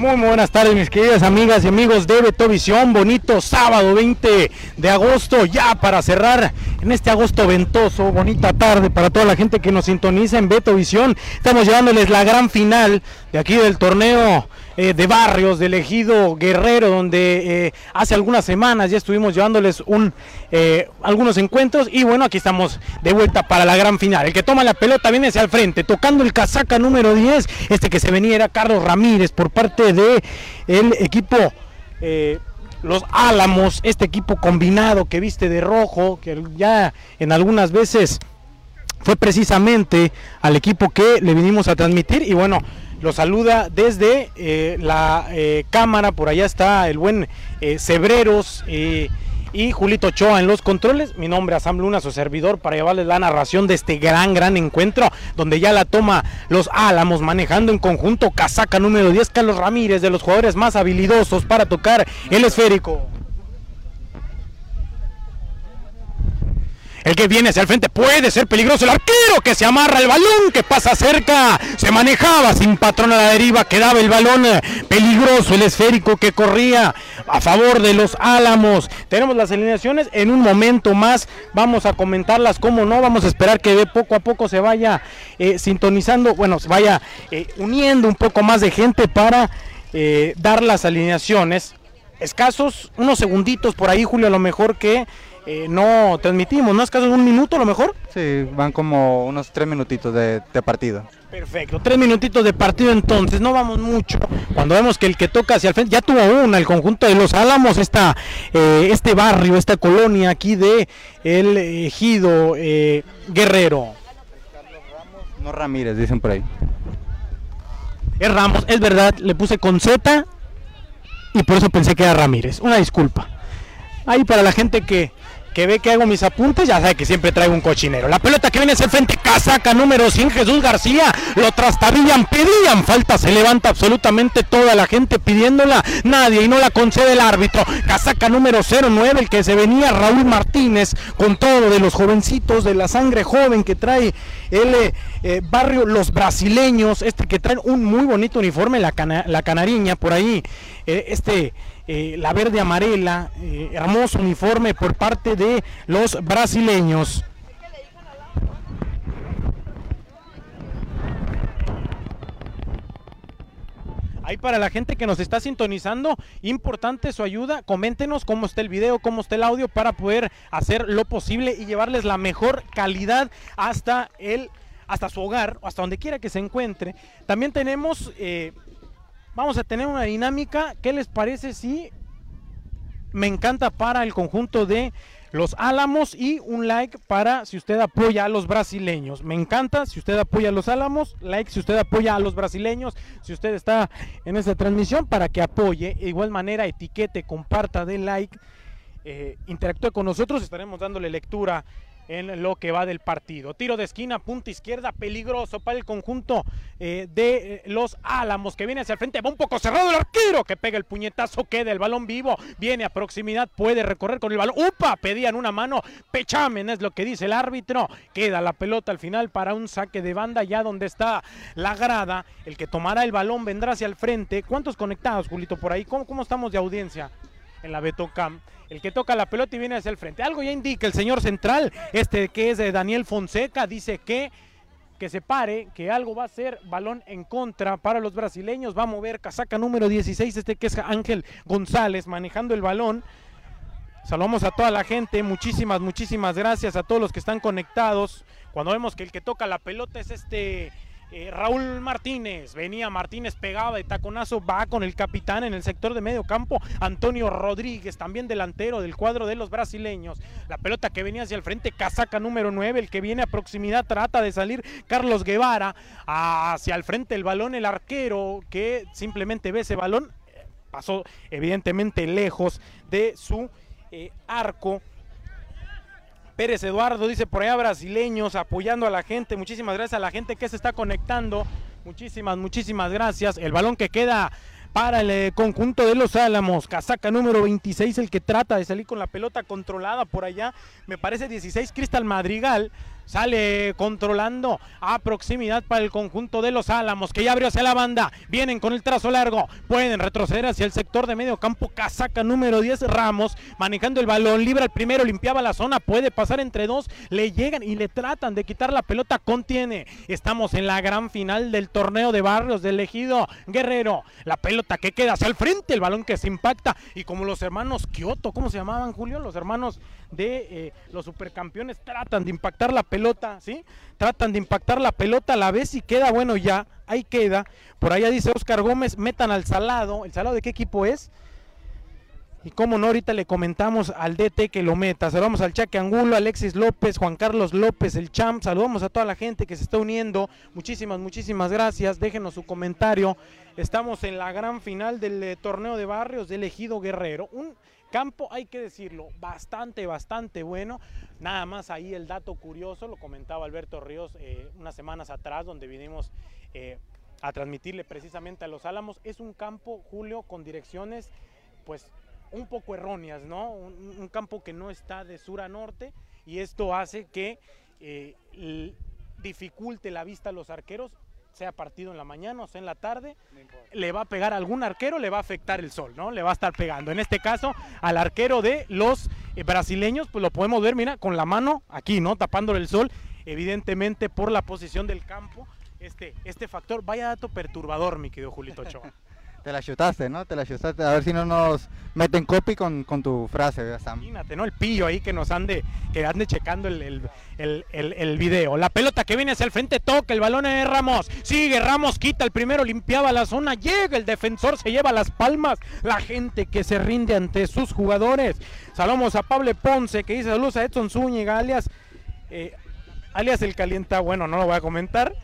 Muy, buenas tardes, mis queridas amigas y amigos de Betovisión. Bonito sábado 20 de agosto, ya para cerrar en este agosto ventoso. Bonita tarde para toda la gente que nos sintoniza en Betovisión. Estamos llevándoles la gran final de aquí del torneo eh, de barrios del ejido Guerrero, donde eh, hace algunas semanas ya estuvimos llevándoles un, eh, algunos encuentros. Y bueno, aquí estamos de vuelta para la gran final. El que toma la pelota viene hacia el frente, tocando el casaca número 10. Este que se venía era Carlos Ramírez por parte de el equipo. los Álamos, este equipo combinado que viste de rojo, que ya en algunas veces fue precisamente al equipo que le vinimos a transmitir y bueno, lo saluda desde eh, la eh, cámara, por allá está el buen eh, Cebreros y Julito Ochoa en los controles. Mi nombre es Sam Luna, su servidor, para llevarles la narración de este gran, gran encuentro, donde ya la toma los Álamos, manejando en conjunto casaca número 10, Carlos Ramírez, de los jugadores más habilidosos para tocar el esférico. El que viene hacia el frente puede ser peligroso. El arquero que se amarra el balón, que pasa cerca. Se manejaba sin patrón a la deriva. Quedaba el balón eh, peligroso. El esférico que corría a favor de los Álamos. Tenemos las alineaciones en un momento más. Vamos a comentarlas como no. Vamos a esperar que de poco a poco se vaya eh, sintonizando. Bueno, se vaya eh, uniendo un poco más de gente para dar las alineaciones. Escasos, unos segunditos por ahí, Julio, a lo mejor que eh, no transmitimos, ¿no? Es casi un minuto a lo mejor. Sí, van como unos tres minutitos de, partido. Perfecto, tres minutitos de partido entonces, no vamos mucho. Cuando vemos que el que toca hacia el frente, ya tuvo una, el conjunto de los Álamos, esta, eh, este barrio, esta colonia aquí de el ejido eh, Guerrero. Carlos Ramos, no Ramírez, dicen por ahí. Es Ramos, es verdad, le puse con Z y por eso pensé que era Ramírez. Una disculpa. Ahí para la gente que, que ve que hago mis apuntes, ya sabe que siempre traigo un cochinero. La pelota que viene es el frente, casaca número 100, Jesús García, lo trastabillan, pedían falta, se levanta absolutamente toda la gente pidiéndola, nadie y no la concede el árbitro. Casaca número 09, el que se venía Raúl Martínez, con todo de los jovencitos, de la sangre joven que trae el eh, eh, barrio Los Brasileños, este que trae un muy bonito uniforme, la, la canariña, por ahí, eh, este eh, la verde amarela, eh, hermoso uniforme por parte de los brasileños. Ahí para la gente que nos está sintonizando, importante su ayuda. Coméntenos cómo está el video, cómo está el audio para poder hacer lo posible y llevarles la mejor calidad hasta el hasta su hogar, hasta donde quiera que se encuentre. También tenemos eh, vamos a tener una dinámica. ¿Qué les parece si me encanta para el conjunto de los Álamos y un like para si usted apoya a los brasileños. Me encanta si usted apoya a los Álamos, like si usted apoya a los brasileños, si usted está en esta transmisión para que apoye. De igual manera, etiquete, comparta, dé like, eh, interactúe con nosotros, estaremos dándole lectura en lo que va del partido. Tiro de esquina, punta izquierda, peligroso para el conjunto eh, de eh, los Álamos que viene hacia el frente, va un poco cerrado el arquero que pega el puñetazo, queda el balón vivo, viene a proximidad, puede recorrer con el balón. ¡Upa! Pedían una mano, pechamen es lo que dice el árbitro. Queda la pelota al final para un saque de banda ya donde está la grada. El que tomará el balón vendrá hacia el frente. ¿Cuántos conectados, Julito, por ahí? ¿Cómo, cómo estamos de audiencia en la Betocam? El que toca la pelota y viene hacia el frente. Algo ya indica el señor central, este que es Daniel Fonseca, dice que que se pare, que algo va a ser balón en contra para los brasileños, va a mover casaca número 16, este que es Ángel González manejando el balón. Saludamos a toda la gente, muchísimas, muchísimas gracias a todos los que están conectados. Cuando vemos que el que toca la pelota es este eh, Raúl Martínez, venía Martínez pegaba de taconazo, va con el capitán en el sector de medio campo, Antonio Rodríguez, también delantero del cuadro de los brasileños. La pelota que venía hacia el frente, casaca número 9, el que viene a proximidad trata de salir Carlos Guevara hacia el frente el balón, el arquero que simplemente ve ese balón, pasó evidentemente lejos de su eh, arco Pérez Eduardo dice por allá brasileños apoyando a la gente. Muchísimas gracias a la gente que se está conectando. Muchísimas, muchísimas gracias. El balón que queda para el eh, conjunto de los Álamos. Casaca número 26, el que trata de salir con la pelota controlada por allá. Me parece 16, Cristal Madrigal. Sale controlando a proximidad para el conjunto de los Álamos, que ya abrió hacia la banda. Vienen con el trazo largo. Pueden retroceder hacia el sector de medio campo. Casaca número 10, Ramos, manejando el balón. Libra el primero, limpiaba la zona. Puede pasar entre dos. Le llegan y le tratan de quitar la pelota. Contiene. Estamos en la gran final del torneo de barrios del ejido Guerrero. La pelota que queda hacia el frente. El balón que se impacta. Y como los hermanos Kioto, ¿cómo se llamaban, Julio? Los hermanos de eh, los supercampeones tratan de impactar la pelota, ¿sí? Tratan de impactar la pelota a la vez y queda, bueno, ya, ahí queda. Por allá dice Oscar Gómez, metan al Salado. ¿El Salado de qué equipo es? Y como no, ahorita le comentamos al DT que lo meta. Saludamos al Chaque Angulo, Alexis López, Juan Carlos López, el Champ. Saludamos a toda la gente que se está uniendo. Muchísimas, muchísimas gracias. Déjenos su comentario. Estamos en la gran final del eh, torneo de barrios de Elegido Guerrero. Un campo, hay que decirlo, bastante, bastante bueno. Nada más ahí el dato curioso, lo comentaba Alberto Ríos eh, unas semanas atrás, donde vinimos eh, a transmitirle precisamente a los Álamos. Es un campo, Julio, con direcciones, pues un poco erróneas, ¿no? Un, campo que no está de sur a norte y esto hace que eh, dificulte la vista a los arqueros sea partido en la mañana o sea en la tarde, le va a pegar a algún arquero, le va a afectar el sol, ¿no? Le va a estar pegando. En este caso, al arquero de los eh, brasileños, pues lo podemos ver, mira, con la mano aquí, ¿no? Tapándole el sol, evidentemente por la posición del campo. Este, este factor, vaya dato perturbador, mi querido Julito Ochoa. Te la chutaste, ¿no? Te la chutaste. A ver si no nos meten copy con, con tu frase, Sam. Imagínate, ¿no? El pillo ahí que nos ande, que ande checando el, el, el, el, video. La pelota que viene hacia el frente toca, el balón es Ramos. Sigue, Ramos quita el primero, limpiaba la zona, llega el defensor, se lleva las palmas. La gente que se rinde ante sus jugadores. Saludamos a Pablo Ponce que dice saludos a Edson Zúñiga, alias, eh, alias el calienta, bueno, no lo voy a comentar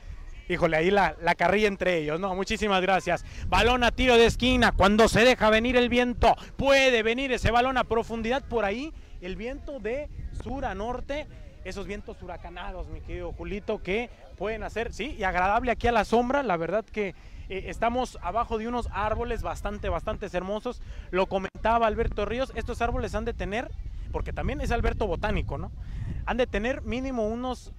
híjole, ahí la, la, carrilla entre ellos, ¿no? Muchísimas gracias. Balón a tiro de esquina, cuando se deja venir el viento, puede venir ese balón a profundidad por ahí, el viento de sur a norte, esos vientos huracanados, mi querido Julito, que pueden hacer, sí, y agradable aquí a la sombra, la verdad que eh, estamos abajo de unos árboles bastante, bastante hermosos, lo comentaba Alberto Ríos, estos árboles han de tener, porque también es Alberto Botánico, ¿no? Han de tener mínimo unos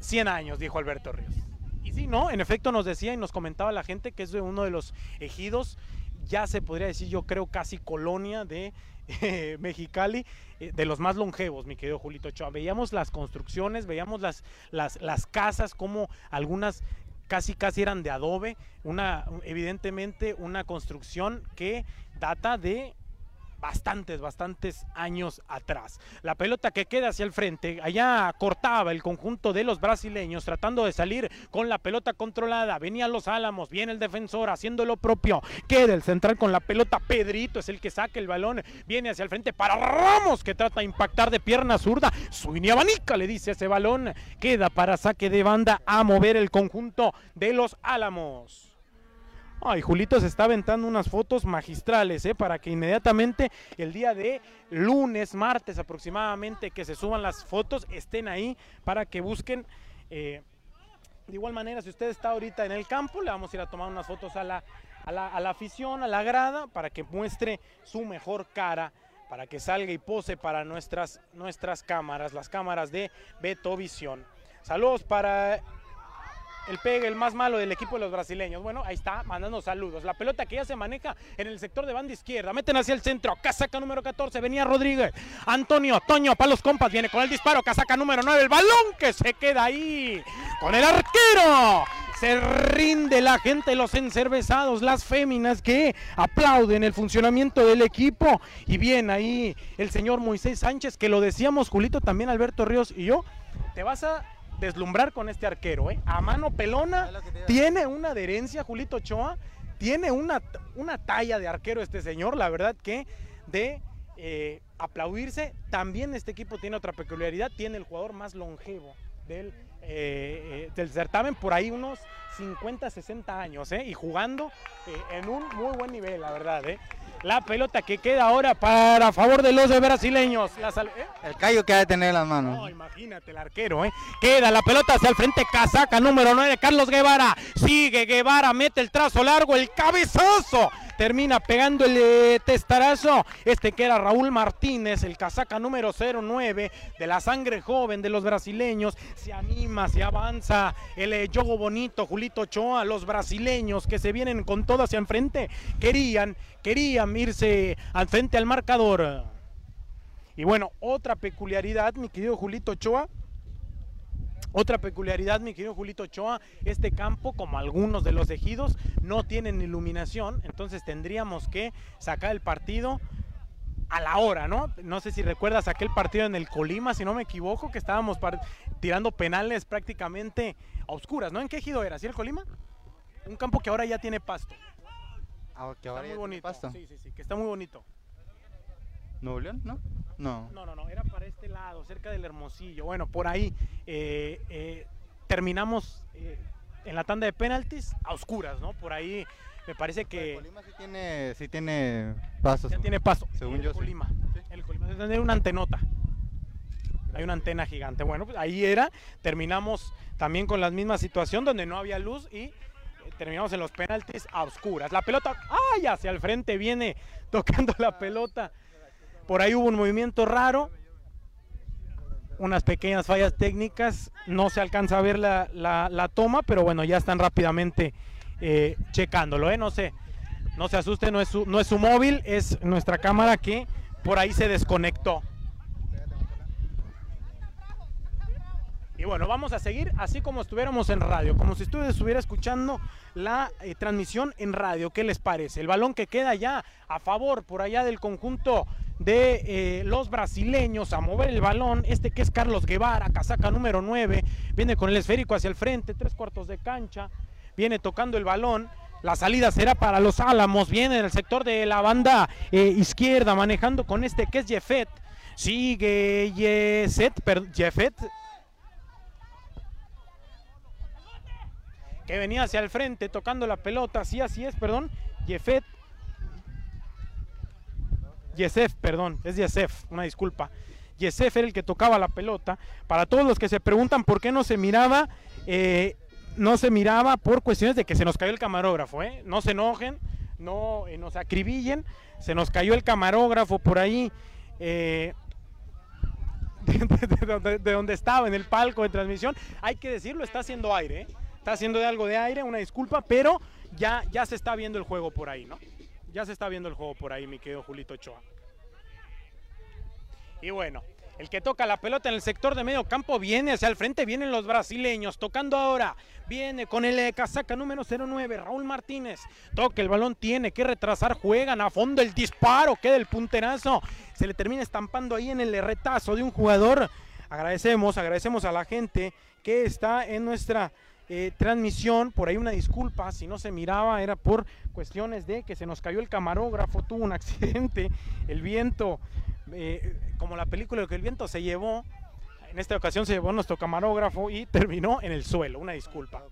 100 años, dijo Alberto Ríos. Y sí, ¿no? En efecto nos decía y nos comentaba la gente que es uno de los ejidos, ya se podría decir yo creo casi colonia de eh, Mexicali, eh, de los más longevos, mi querido Julito Ochoa. Veíamos las construcciones, veíamos las, las, las casas, como algunas casi casi eran de adobe, una evidentemente una construcción que data de bastantes, bastantes años atrás. La pelota que queda hacia el frente, allá cortaba el conjunto de los brasileños tratando de salir con la pelota controlada. Venían los Álamos, viene el defensor haciendo lo propio. Queda el central con la pelota. Pedrito es el que saca el balón, viene hacia el frente para Ramos que trata de impactar de pierna zurda. Suini abanica le dice ese balón. Queda para saque de banda a mover el conjunto de los Álamos. Ay, Julito se está aventando unas fotos magistrales, ¿eh? Para que inmediatamente el día de lunes, martes aproximadamente, que se suban las fotos, estén ahí para que busquen. Eh, de igual manera, si usted está ahorita en el campo, le vamos a ir a tomar unas fotos a la, a la, a la afición, a la grada, para que muestre su mejor cara para que salga y pose para nuestras, nuestras cámaras, las cámaras de Beto Visión. Saludos para el pegue, el más malo del equipo de los brasileños. Bueno, ahí está, mandando saludos. La pelota que ya se maneja en el sector de banda izquierda. Meten hacia el centro. Casaca número 14. Venía Rodríguez. Antonio, Toño, para los compas. Viene con el disparo. Casaca número 9. El balón que se queda ahí. Con el arquero. Se rinde la gente, los encervezados, las féminas que aplauden el funcionamiento del equipo. Y bien ahí el señor Moisés Sánchez, que lo decíamos, Julito, también Alberto Ríos y yo. Te vas a deslumbrar con este arquero, ¿eh? A mano pelona, tiene una adherencia, Julito Ochoa, tiene una, una talla de arquero este señor, la verdad que de eh, aplaudirse. También este equipo tiene otra peculiaridad, tiene el jugador más longevo del, eh, del certamen, por ahí unos 50, 60 años, ¿eh? Y jugando eh, en un muy buen nivel, la verdad, ¿eh? La pelota que queda ahora para favor de los brasileños. La ¿eh? El callo que ha de tener en las manos. No, imagínate el arquero, ¿eh? Queda la pelota hacia el frente, casaca número 9, Carlos Guevara. Sigue Guevara, mete el trazo largo, el cabezazo termina pegando el eh, testarazo. Este que era Raúl Martínez, el casaca número 09 de la sangre joven de los brasileños. Se anima, se avanza. El eh, yogo bonito, Julito Ochoa, los brasileños que se vienen con todo hacia enfrente. Querían, querían irse al frente al marcador. Y bueno, otra peculiaridad, mi querido Julito Ochoa, otra peculiaridad, mi querido Julito Ochoa, este campo, como algunos de los ejidos, no tienen iluminación, entonces tendríamos que sacar el partido a la hora, ¿no? No sé si recuerdas aquel partido en el Colima, si no me equivoco, que estábamos tirando penales prácticamente a oscuras, ¿no? ¿En qué ejido era? ¿Sí el Colima? Un campo que ahora ya tiene pasto. Ah, que ahora está muy bonito. Pasto. Sí, sí, sí, que está muy bonito. ¿Nuevo León? ¿No? No. No, no, no, era para este lado, cerca del Hermosillo. Bueno, por ahí eh, eh, terminamos eh, en la tanda de penaltis a oscuras, ¿no? Por ahí me parece que... El Colima sí tiene, sí tiene pasos. Ya tiene paso. Según el yo, sí. Colima. El Colima debe tener una antenota. Hay una antena gigante. Bueno, pues ahí era. Terminamos también con la misma situación donde no había luz y terminamos en los penaltis a oscuras. La pelota, ¡ay! Hacia el frente viene tocando la pelota. Por ahí hubo un movimiento raro, unas pequeñas fallas técnicas, no se alcanza a ver la, la, la toma, pero bueno, ya están rápidamente eh, checándolo, ¿eh? no sé, no se asuste, no es, su, no es su móvil, es nuestra cámara que por ahí se desconectó. Y bueno, vamos a seguir así como estuviéramos en radio, como si estuviera escuchando la eh, transmisión en radio. ¿Qué les parece? El balón que queda ya a favor por allá del conjunto de eh, los brasileños a mover el balón. Este que es Carlos Guevara, casaca número 9, viene con el esférico hacia el frente, tres cuartos de cancha, viene tocando el balón. La salida será para los Álamos, viene en el sector de la banda eh, izquierda, manejando con este que es Jeffet. Sigue Yeset, Jeffet, que venía hacia el frente tocando la pelota, sí, así es, perdón, Jeffet, Yesef, perdón, es Yesef, una disculpa. Yesef era el que tocaba la pelota. Para todos los que se preguntan por qué no se miraba, eh, no se miraba por cuestiones de que se nos cayó el camarógrafo, ¿eh? No se enojen, no eh, nos acribillen, se nos cayó el camarógrafo por ahí. Eh, de, de, de, de, donde estaba en el palco de transmisión, hay que decirlo, está haciendo aire, ¿eh? está haciendo de algo de aire, una disculpa, pero ya, ya se está viendo el juego por ahí, ¿no? Ya se está viendo el juego por ahí, mi querido Julito Ochoa. Y bueno, el que toca la pelota en el sector de medio campo viene hacia el frente, vienen los brasileños, tocando ahora, viene con el eh, casaca número 09, Raúl Martínez, toca el balón, tiene que retrasar, juegan a fondo el disparo, queda el punterazo, se le termina estampando ahí en el retazo de un jugador. Agradecemos, agradecemos a la gente que está en nuestra eh, transmisión, por ahí una disculpa, si no se miraba era por cuestiones de que se nos cayó el camarógrafo, tuvo un accidente, el viento, eh, como la película que el viento se llevó, en esta ocasión se llevó nuestro camarógrafo y terminó en el suelo, una disculpa.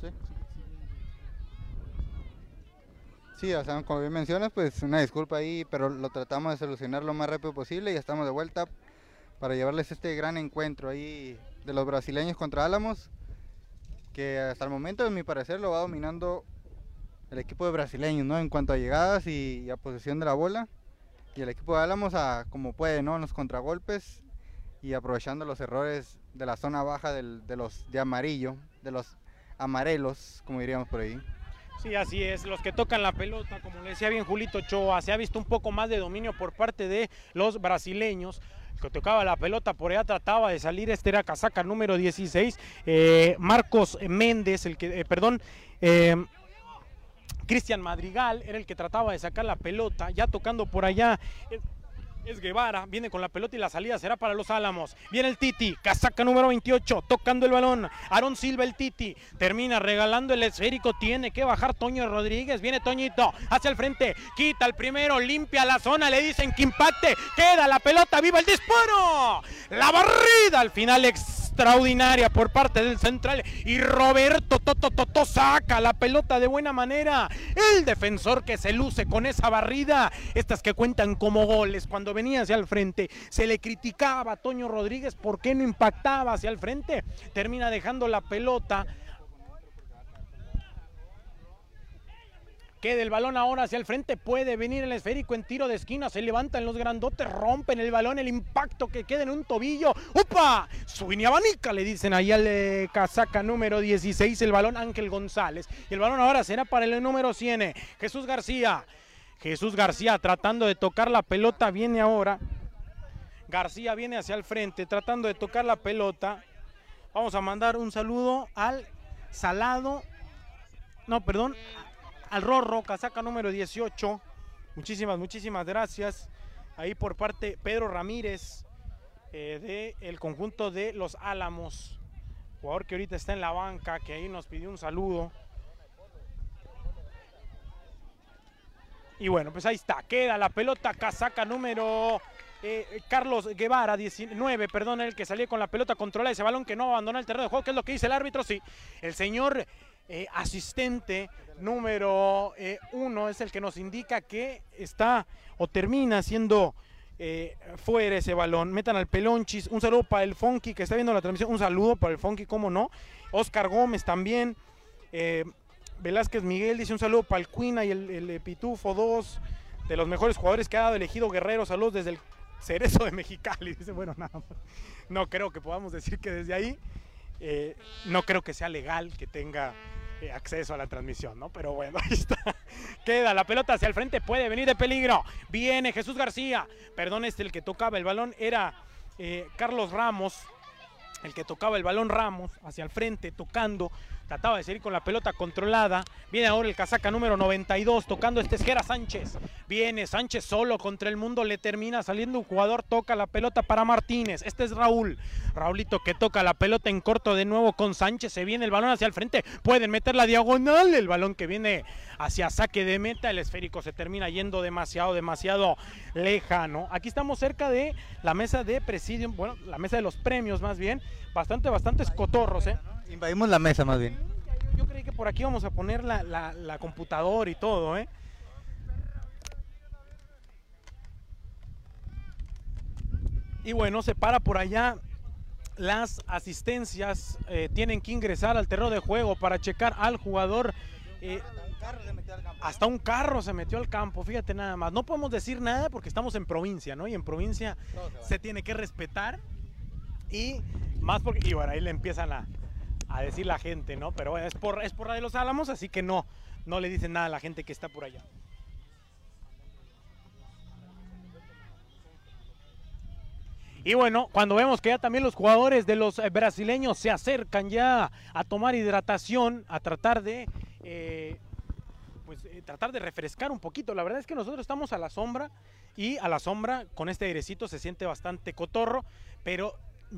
¿Sí? Sí, o sea, como bien mencionas, pues una disculpa ahí, pero lo tratamos de solucionar lo más rápido posible y ya estamos de vuelta para llevarles este gran encuentro ahí de los brasileños contra Álamos, que hasta el momento, en mi parecer, lo va dominando el equipo de brasileños, ¿no? En cuanto a llegadas y, a posesión de la bola. Y el equipo de Álamos, a, como puede, ¿no? En los contragolpes y aprovechando los errores de la zona baja de los de amarillo, de los amarelos, como diríamos por ahí. Sí, así es. Los que tocan la pelota, como le decía bien Julito Ochoa, se ha visto un poco más de dominio por parte de los brasileños. Que tocaba la pelota por allá trataba de salir, este era casaca número 16, eh, Marcos Méndez, el que, eh, perdón, eh, Cristian Madrigal era el que trataba de sacar la pelota, ya tocando por allá. Es Guevara, viene con la pelota y la salida será para los Álamos. Viene el Titi, casaca número 28, tocando el balón. Aaron Silva, el Titi, termina regalando el esférico. Tiene que bajar Toño Rodríguez. Viene Toñito hacia el frente, quita el primero, limpia la zona. Le dicen que impacte, queda la pelota, viva el disparo. La barrida al final, extraordinaria por parte del central. Y Roberto Toto saca la pelota de buena manera. El defensor que se luce con esa barrida, estas que cuentan como goles. Cuando venía hacia el frente, se le criticaba a Toño Rodríguez por qué no impactaba hacia el frente, termina dejando la pelota Queda el balón ahora hacia el frente, puede venir el esférico en tiro de esquina, se levantan los grandotes, rompen el balón, el impacto que queda en un tobillo. ¡Upa! Suini abanica, le dicen ahí al eh, casaca número 16, el balón Ángel González. Y el balón ahora será para el número 100, Jesús García. Jesús García tratando de tocar la pelota, viene ahora. García viene hacia el frente, tratando de tocar la pelota. Vamos a mandar un saludo al Salado. No, perdón, al Rorro, casaca número 18. Muchísimas, muchísimas gracias. Ahí por parte Pedro Ramírez eh, del conjunto de Los Álamos. Jugador que ahorita está en la banca, que ahí nos pidió un saludo. Y bueno, pues ahí está. Queda la pelota, casaca número eh, Carlos Guevara, 19, perdón, el que salió con la pelota controla ese balón que no abandona el terreno de juego, que es lo que dice el árbitro, sí. El señor eh, asistente número eh, uno es el que nos indica que está o termina siendo eh, fuera ese balón. Metan al Pelonchis. Un saludo para el Funky que está viendo la transmisión. Un saludo para el Funky, cómo no. Oscar Gómez también. Velázquez Miguel dice un saludo para el Cuina y el, Pitufo 2. De los mejores jugadores que ha dado elegido Guerrero. Saludos desde el Cerezo de Mexicali. Dice, bueno, nada No creo que podamos decir que desde ahí. No creo que sea legal que tenga eh, acceso a la transmisión, ¿no? Pero bueno, ahí está. Queda la pelota hacia el frente, puede venir de peligro. Viene Jesús García. Perdón, este el que tocaba el balón era eh, Carlos Ramos. El que tocaba el balón Ramos hacia el frente, tocando Trataba de seguir con la pelota controlada. Viene ahora el casaca número 92 tocando este esquera Sánchez. Viene Sánchez solo contra el mundo. Le termina saliendo un jugador. Toca la pelota para Martínez. Este es Raúl. Raulito que toca la pelota en corto de nuevo con Sánchez. Se viene el balón hacia el frente. Pueden meter la diagonal. El balón que viene hacia saque de meta. El esférico se termina yendo demasiado, demasiado lejano. Aquí estamos cerca de la mesa de presidium. Bueno, la mesa de los premios más bien. Bastante, bastantes cotorros, ¿eh? Invadimos la mesa más bien. Yo creí que por aquí vamos a poner la, la, computadora y todo, ¿eh? Y bueno, se para por allá las asistencias. Eh, tienen que ingresar al terreno de juego para checar al jugador. Eh, hasta un carro se metió al campo, fíjate nada más. No podemos decir nada porque estamos en provincia, ¿no? Y en provincia se tiene que respetar. Y más porque, y bueno, ahí le empiezan a, a decir la gente, ¿no? Pero bueno, es por, es por la de los Álamos, así que no, no le dicen nada a la gente que está por allá. Y bueno, cuando vemos que ya también los jugadores de los eh, brasileños se acercan ya a tomar hidratación, a tratar de, eh, pues, eh, tratar de refrescar un poquito. La verdad es que nosotros estamos a la sombra y a la sombra con este airecito se siente bastante cotorro, pero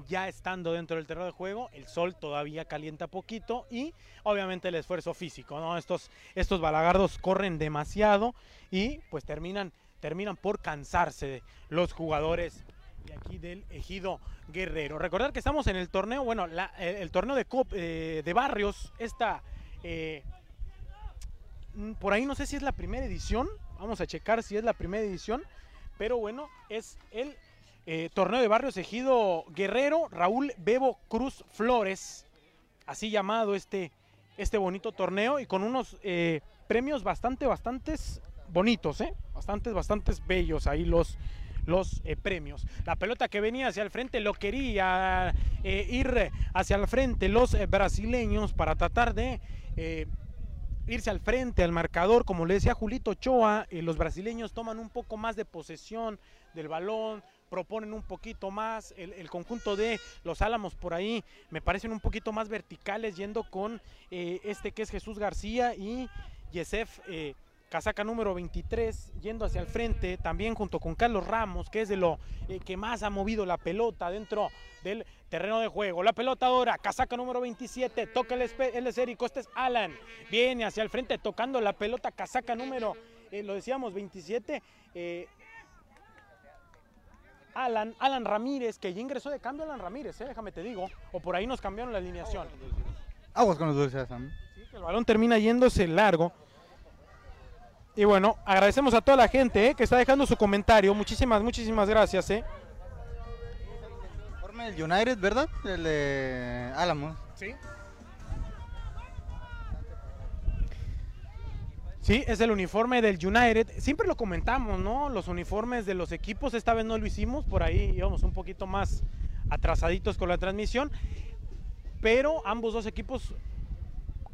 ya estando dentro del terreno de juego, el sol todavía calienta poquito y obviamente el esfuerzo físico, ¿no? Estos, estos balagardos corren demasiado y pues terminan, terminan por cansarse los jugadores de aquí del Ejido Guerrero. Recordar que estamos en el torneo, bueno, el, torneo de, eh, de barrios, esta, eh, por ahí no sé si es la primera edición, vamos a checar si es la primera edición, pero bueno, es el eh, torneo de Barrios Ejido Guerrero, Raúl Bebo Cruz Flores, así llamado este, este bonito torneo y con unos eh, premios bastante, bastantes bonitos, ¿eh? bastantes, bastantes bellos ahí los, los premios. La pelota que venía hacia el frente lo quería ir hacia el frente los brasileños para tratar de irse al frente al marcador. Como le decía Julito Ochoa, los brasileños toman un poco más de posesión del balón, proponen un poquito más, el, conjunto de los Álamos por ahí me parecen un poquito más verticales yendo con eh, este que es Jesús García y Yesef eh, casaca número 23 yendo hacia el frente también junto con Carlos Ramos que es de lo eh, que más ha movido la pelota dentro del terreno de juego. La pelota ahora, casaca número 27, toca el, el esférico, este es Alan, viene hacia el frente tocando la pelota, casaca número, lo decíamos, 27. Alan, Alan Ramírez, que ya ingresó de cambio Alan Ramírez, eh, déjame te digo, o por ahí nos cambiaron la alineación. Aguas con los dulces, Sam. Sí, que el balón termina yéndose largo. Y bueno, agradecemos a toda la gente eh, que está dejando su comentario. Muchísimas, muchísimas gracias. Eh. Del United, ¿verdad? El de Álamos. Sí. Sí, es el uniforme del United. Siempre lo comentamos, ¿no? Los uniformes de los equipos, esta vez no lo hicimos, por ahí íbamos un poquito más atrasaditos con la transmisión, pero ambos dos equipos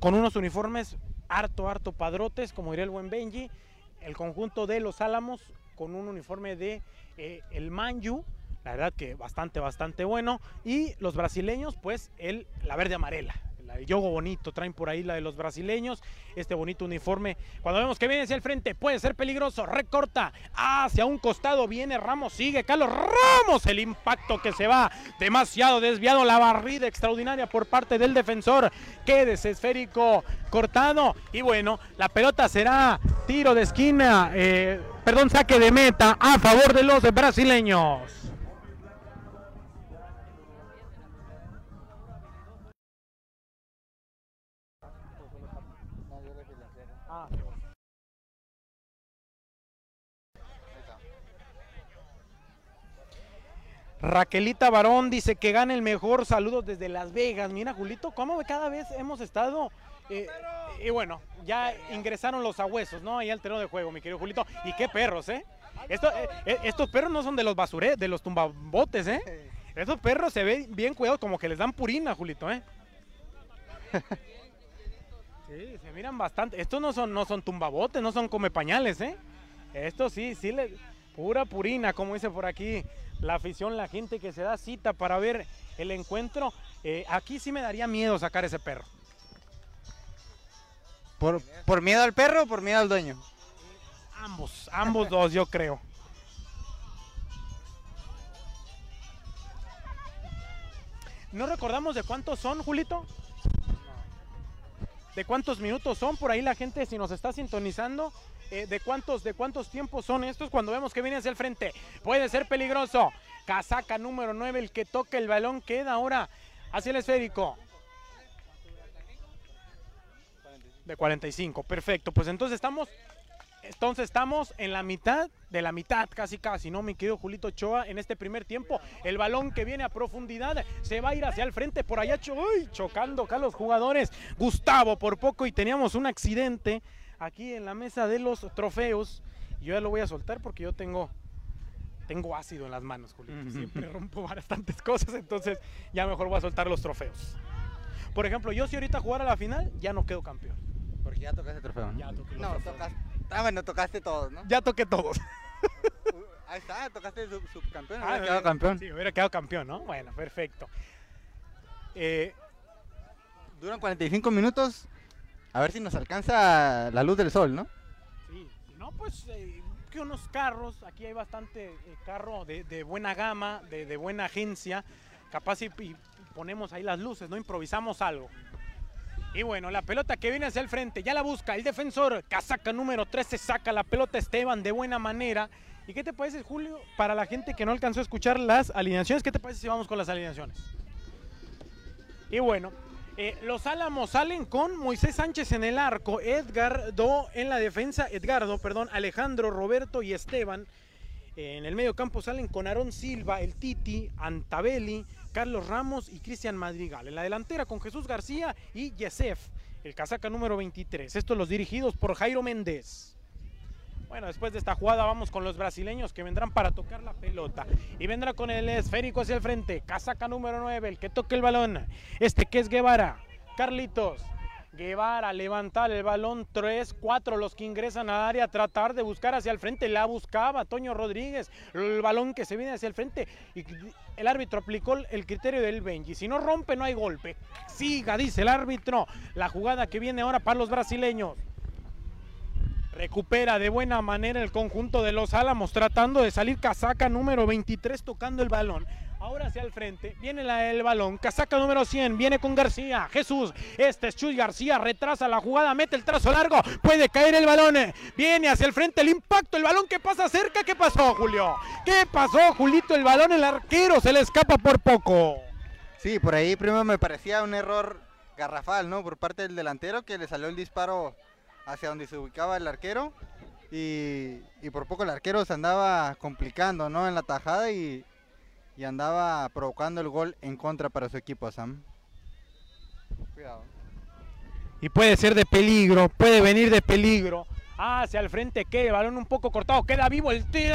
con unos uniformes harto, harto padrotes, como diría el buen Benji, el conjunto de los Álamos con un uniforme de eh, el Manju, la verdad que bastante, bastante bueno, y los brasileños, pues el, la verde amarela, el yogo bonito, traen por ahí la de los brasileños, este bonito uniforme. Cuando vemos que viene hacia el frente, puede ser peligroso, recorta hacia un costado, viene Ramos, sigue Carlos Ramos, el impacto que se va demasiado desviado, la barrida extraordinaria por parte del defensor, quede esférico cortado y bueno, la pelota será tiro de esquina, eh, perdón, saque de meta a favor de los brasileños. Raquelita Barón dice que gane el mejor. Saludos desde Las Vegas. Mira, Julito, cómo cada vez hemos estado. Eh, y bueno, ya ingresaron los ahuesos, ¿no? Ahí al terreno de juego, mi querido Julito. Y qué perros, ¿eh? Eh, eh, estos perros no son de los basuré, de los tumbabotes, ¿eh? Estos perros se ven bien cuidados, como que les dan purina, Julito, ¿eh? Sí, se miran bastante. Estos no son, no son tumbabotes, no son come pañales, ¿eh? Estos sí, sí, le, pura purina, como dice por aquí la afición, la gente que se da cita para ver el encuentro. Eh, aquí sí me daría miedo sacar ese perro. ¿Por, ¿Por miedo al perro o por miedo al dueño? Ambos, ambos dos yo creo. ¿No recordamos de cuántos son, Julito? ¿De cuántos minutos son? Por ahí la gente, si nos está sintonizando, eh, de cuántos de cuántos tiempos son estos cuando vemos que viene hacia el frente. Puede ser peligroso. Casaca número 9, el que toca el balón queda ahora hacia el esférico. De 45, perfecto. Pues entonces estamos entonces estamos en la mitad de la mitad, casi casi, ¿no? Mi querido Julito Ochoa, en este primer tiempo, el balón que viene a profundidad se va a ir hacia el frente, por allá uy, chocando acá los jugadores. Gustavo por poco y teníamos un accidente aquí en la mesa de los trofeos. Yo ya lo voy a soltar porque yo tengo tengo ácido en las manos, Julito. Siempre rompo bastantes cosas, entonces ya mejor voy a soltar los trofeos. Por ejemplo, yo si ahorita jugara la final, ya no quedo campeón. Porque ya tocaste trofeo, ¿no? Ya toqué los No, trofeos. tocaste. Ah, bueno, tocaste todos, ¿no? Ya toqué todos. Uh, Ahí está, tocaste sub- subcampeón. Ah, hubiera quedado campeón. Sí, hubiera quedado campeón, ¿no? Bueno, perfecto. Eh, Duran 45 minutos. A ver si nos alcanza la luz del sol, ¿no? sí, no, pues eh, que unos carros, aquí hay bastante eh, carro de, buena gama, de, de buena agencia, capaz y, y ponemos ahí las luces, ¿no? Improvisamos algo. Y bueno, la pelota que viene hacia el frente, ya la busca el defensor, casaca número 13, saca la pelota Esteban de buena manera. ¿Y qué te parece, Julio, para la gente que no alcanzó a escuchar las alineaciones? ¿Qué te parece si vamos con las alineaciones? Y bueno, eh, los Álamos salen con Moisés Sánchez en el arco, Edgardo en la defensa, Edgardo, perdón, Alejandro, Roberto y Esteban. Eh, en el medio campo salen con Aarón Silva, el Titi, Antabelli, Carlos Ramos y Cristian Madrigal. En la delantera con Jesús García y Yesef, el casaca número 23. Estos los dirigidos por Jairo Méndez. Bueno, después de esta jugada vamos con los brasileños que vendrán para tocar la pelota. Y vendrá con el esférico hacia el frente. Casaca número 9, el que toque el balón. Este que es Guevara. Carlitos. Guevara, levantar el balón. 3, 4 los que ingresan al área. Tratar de buscar hacia el frente. La buscaba Toño Rodríguez. El balón que se viene hacia el frente. Y el árbitro aplicó el criterio del Benji. Si no rompe, no hay golpe. Siga, dice el árbitro. La jugada que viene ahora para los brasileños. Recupera de buena manera el conjunto de los Álamos, tratando de salir casaca número 23 tocando el balón. Ahora hacia el frente, viene el balón, casaca número 100, viene con García, Jesús, este es Chuy García, retrasa la jugada, mete el trazo largo, puede caer el balón, viene hacia el frente el impacto, el balón que pasa cerca, ¿qué pasó Julio? ¿Qué pasó Julito? El balón, el arquero se le escapa por poco. Sí, por ahí primero me parecía un error garrafal, ¿no? Por parte del delantero que le salió el disparo hacia donde se ubicaba el arquero y, y por poco el arquero se andaba complicando, ¿no? En la tajada y, y andaba provocando el gol en contra para su equipo, Sam. Cuidado. Y puede ser de peligro, puede venir de peligro. Hacia el frente, que el balón un poco cortado, queda vivo el tiro.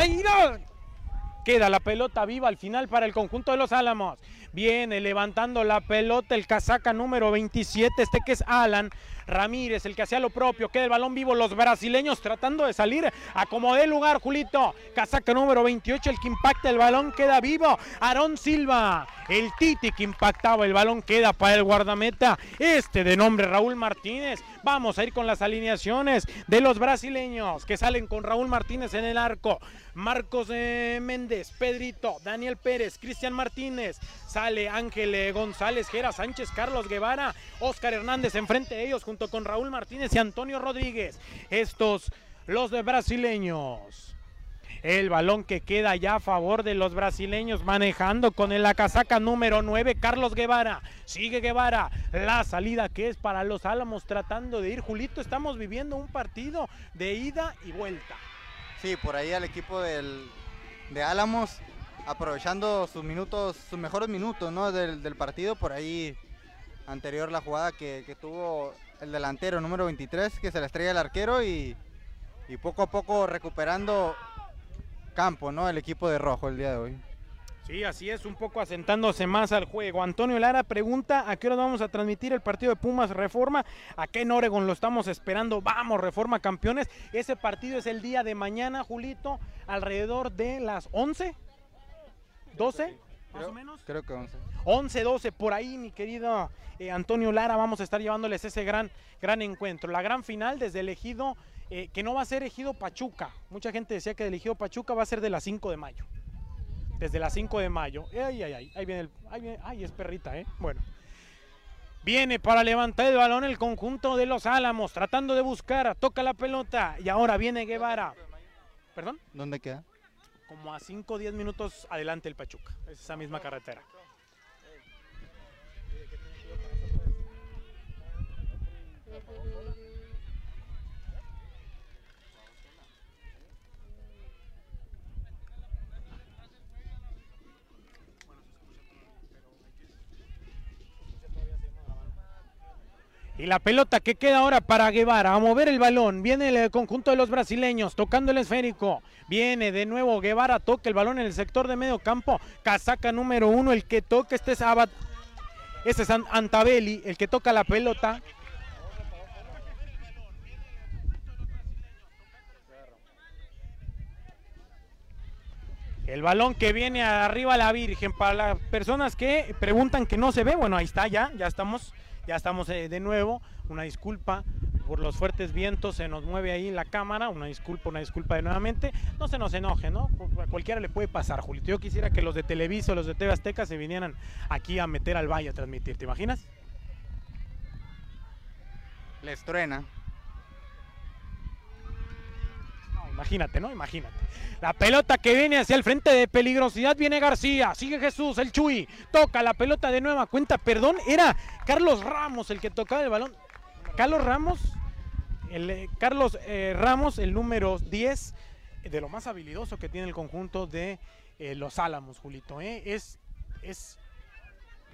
Queda la pelota viva al final para el conjunto de los Álamos. Viene levantando la pelota el casaca número 27, este que es Alan. Ramírez, el que hacía lo propio, queda el balón vivo, los brasileños tratando de salir a como de lugar, Julito, casaca número 28, el que impacta el balón queda vivo, Aarón Silva, el Titi que impactaba el balón queda para el guardameta, este de nombre Raúl Martínez, vamos a ir con las alineaciones de los brasileños que salen con Raúl Martínez en el arco, Marcos eh, Méndez, Pedrito, Daniel Pérez, Cristian Martínez, sale Ángel González, Gera Sánchez, Carlos Guevara, Oscar Hernández enfrente de ellos junto con Raúl Martínez y Antonio Rodríguez. Estos, los de brasileños. El balón que queda ya a favor de los brasileños manejando con la casaca número 9, Carlos Guevara. Sigue Guevara. La salida que es para los Álamos tratando de ir. Julito, estamos viviendo un partido de ida y vuelta. Sí, por ahí al equipo del, de Álamos aprovechando sus minutos, sus mejores minutos ¿no? del, del partido, por ahí anterior la jugada que, que, tuvo el delantero número 23, que se le estrella el arquero y, y, poco a poco recuperando campo, ¿no? El equipo de rojo el día de hoy. Sí, así es, un poco asentándose más al juego. Antonio Lara pregunta a qué hora vamos a transmitir el partido de Pumas Reforma. Acá en Oregon lo estamos esperando. Vamos, Reforma campeones. Ese partido es el día de mañana, Julito, alrededor de las 11. 12, más creo, o menos. Creo que 11. 11, 12, por ahí, mi querido eh, Antonio Lara, vamos a estar llevándoles ese gran, gran encuentro. La gran final desde el ejido, eh, que no va a ser ejido Pachuca. Mucha gente decía que el ejido Pachuca va a ser de las 5 de mayo. Desde las 5 de mayo. Ay, ay, ay, ahí viene el. Ahí viene, ay, es perrita, ¿eh? Bueno. Viene para levantar el balón el conjunto de los Álamos, tratando de buscar, toca la pelota y ahora viene Guevara. ¿Perdón? ¿Dónde queda? Como a 5 o 10 minutos adelante el Pachuca, es esa misma carretera. Y la pelota que queda ahora para Guevara a mover el balón. Viene el conjunto de los brasileños tocando el esférico. Viene de nuevo Guevara, toca el balón en el sector de medio campo. Casaca número uno, el que toca este es Abad. Este es Antabelli, el que toca la pelota. El balón que viene arriba la Virgen. Para las personas que preguntan que no se ve, bueno, ahí está ya, ya estamos ya estamos eh, de nuevo. Una disculpa por los fuertes vientos, se nos mueve ahí la cámara. Una disculpa, una disculpa de nuevamente. No se nos enoje, ¿no? A cualquiera le puede pasar, Julito. Yo quisiera que los de Televisa los de TV Azteca se vinieran aquí a meter al valle a transmitir. ¿Te imaginas? Les truena. No, imagínate, ¿no? Imagínate. La pelota que viene hacia el frente de peligrosidad viene García. Sigue Jesús, el Chuy. Toca la pelota de nueva cuenta. Perdón, era Carlos Ramos el que tocaba el balón. Carlos Ramos, el, eh, Carlos eh, Ramos, el número 10, de lo más habilidoso que tiene el conjunto de eh, los Álamos, Julito. Es, es,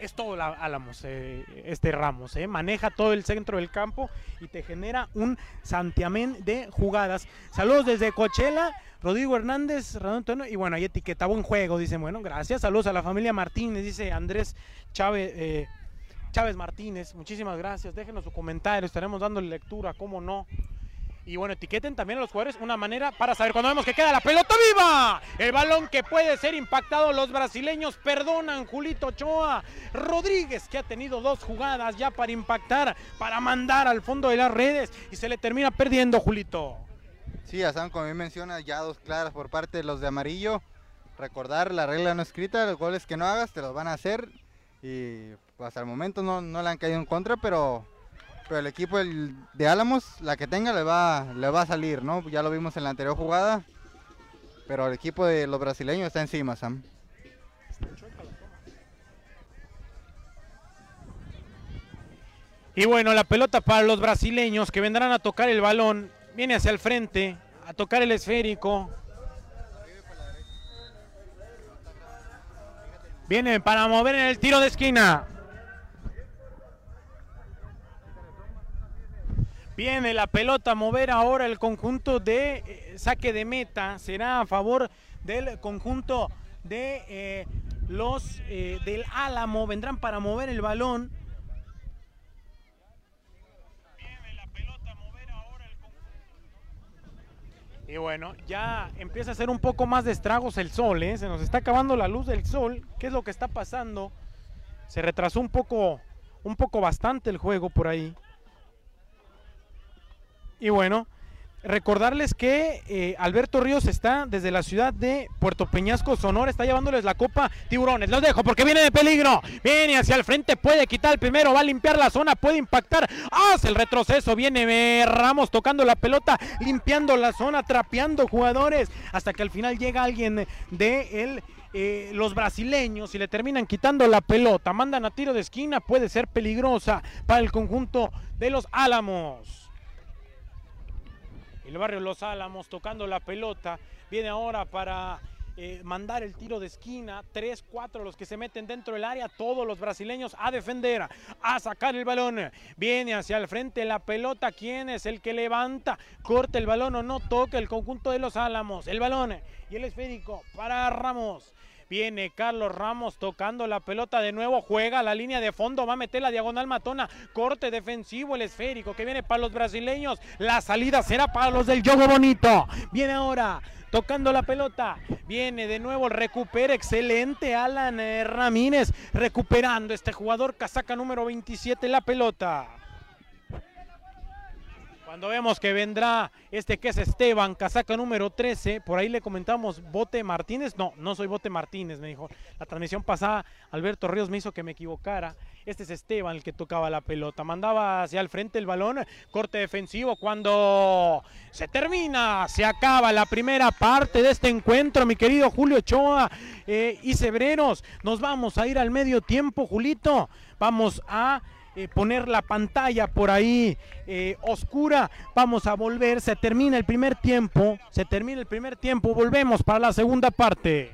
es todo la Álamos, eh, este Ramos. Maneja todo el centro del campo y te genera un santiamén de jugadas. Saludos desde Coachella. Rodrigo Hernández, Antonio, y bueno, ahí etiqueta buen juego, dicen, bueno, gracias, saludos a la familia Martínez, dice Andrés Chávez, eh, Chávez Martínez, muchísimas gracias, déjenos su comentario, estaremos dándole lectura, cómo no. Y bueno, etiqueten también a los jugadores una manera para saber cuando vemos que queda la pelota viva. El balón que puede ser impactado. Los brasileños perdonan. Julito Ochoa Rodríguez, que ha tenido dos jugadas ya para impactar, para mandar al fondo de las redes. Y se le termina perdiendo, Julito. Sí, Asán, como bien menciona, ya dos claras por parte de los de amarillo. recordar la regla no escrita, los goles que no hagas te los van a hacer y pues, hasta el momento no, no le han caído en contra, pero, pero el equipo de Álamos, la que tenga, le va, le va a salir, ¿no? Ya lo vimos en la anterior jugada, pero el equipo de los brasileños está encima, Sam. Y bueno, la pelota para los brasileños que vendrán a tocar el balón. Viene hacia el frente, a tocar el esférico. Viene para mover en el tiro de esquina. Viene la pelota a mover ahora el conjunto de eh, saque de meta. Será a favor del conjunto de eh, los eh, del Álamo. Vendrán para mover el balón. Y bueno, ya empieza a hacer un poco más de estragos el sol, ¿eh? se nos está acabando la luz del sol. ¿Qué es lo que está pasando? Se retrasó un poco, un poco bastante el juego por ahí. Y bueno, Recordarles que eh, Alberto Ríos está desde la ciudad de Puerto Peñasco, Sonora, está llevándoles la copa Tiburones. Los dejo porque viene de peligro. Viene hacia el frente, puede quitar el primero, va a limpiar la zona, puede impactar. Hace el retroceso, viene eh, Ramos tocando la pelota, limpiando la zona, trapeando jugadores, hasta que al final llega alguien de eh, los brasileños y le terminan quitando la pelota, mandan a tiro de esquina, puede ser peligrosa para el conjunto de los Álamos el barrio Los Álamos tocando la pelota. Viene ahora para eh, mandar el tiro de esquina. Tres, cuatro los que se meten dentro del área. Todos los brasileños a defender, a sacar el balón. Viene hacia el frente la pelota. ¿Quién es el que levanta? Corta el balón o no toca el conjunto de Los Álamos. El balón y el esférico para Ramos. Viene Carlos Ramos tocando la pelota de nuevo, juega la línea de fondo, va a meter la diagonal matona, corte defensivo, el esférico que viene para los brasileños, la salida será para los del Yogo Bonito. Viene ahora tocando la pelota. Viene de nuevo, recupera, excelente Alan eh, Ramírez, recuperando este jugador, casaca número 27, la pelota. Cuando vemos que vendrá este que es Esteban, casaca número 13, por ahí le comentamos Bote Martínez. No, no soy Bote Martínez, me dijo. La transmisión pasada, Alberto Ríos me hizo que me equivocara. Este es Esteban el que tocaba la pelota. Mandaba hacia el frente el balón, corte defensivo. Cuando se termina, se acaba la primera parte de este encuentro, mi querido Julio Ochoa eh, y Cebreros. Nos vamos a ir al medio tiempo, Julito. Vamos a eh, poner la pantalla por ahí eh, oscura. Vamos a volver, se termina el primer tiempo, se termina el primer tiempo, volvemos para la segunda parte.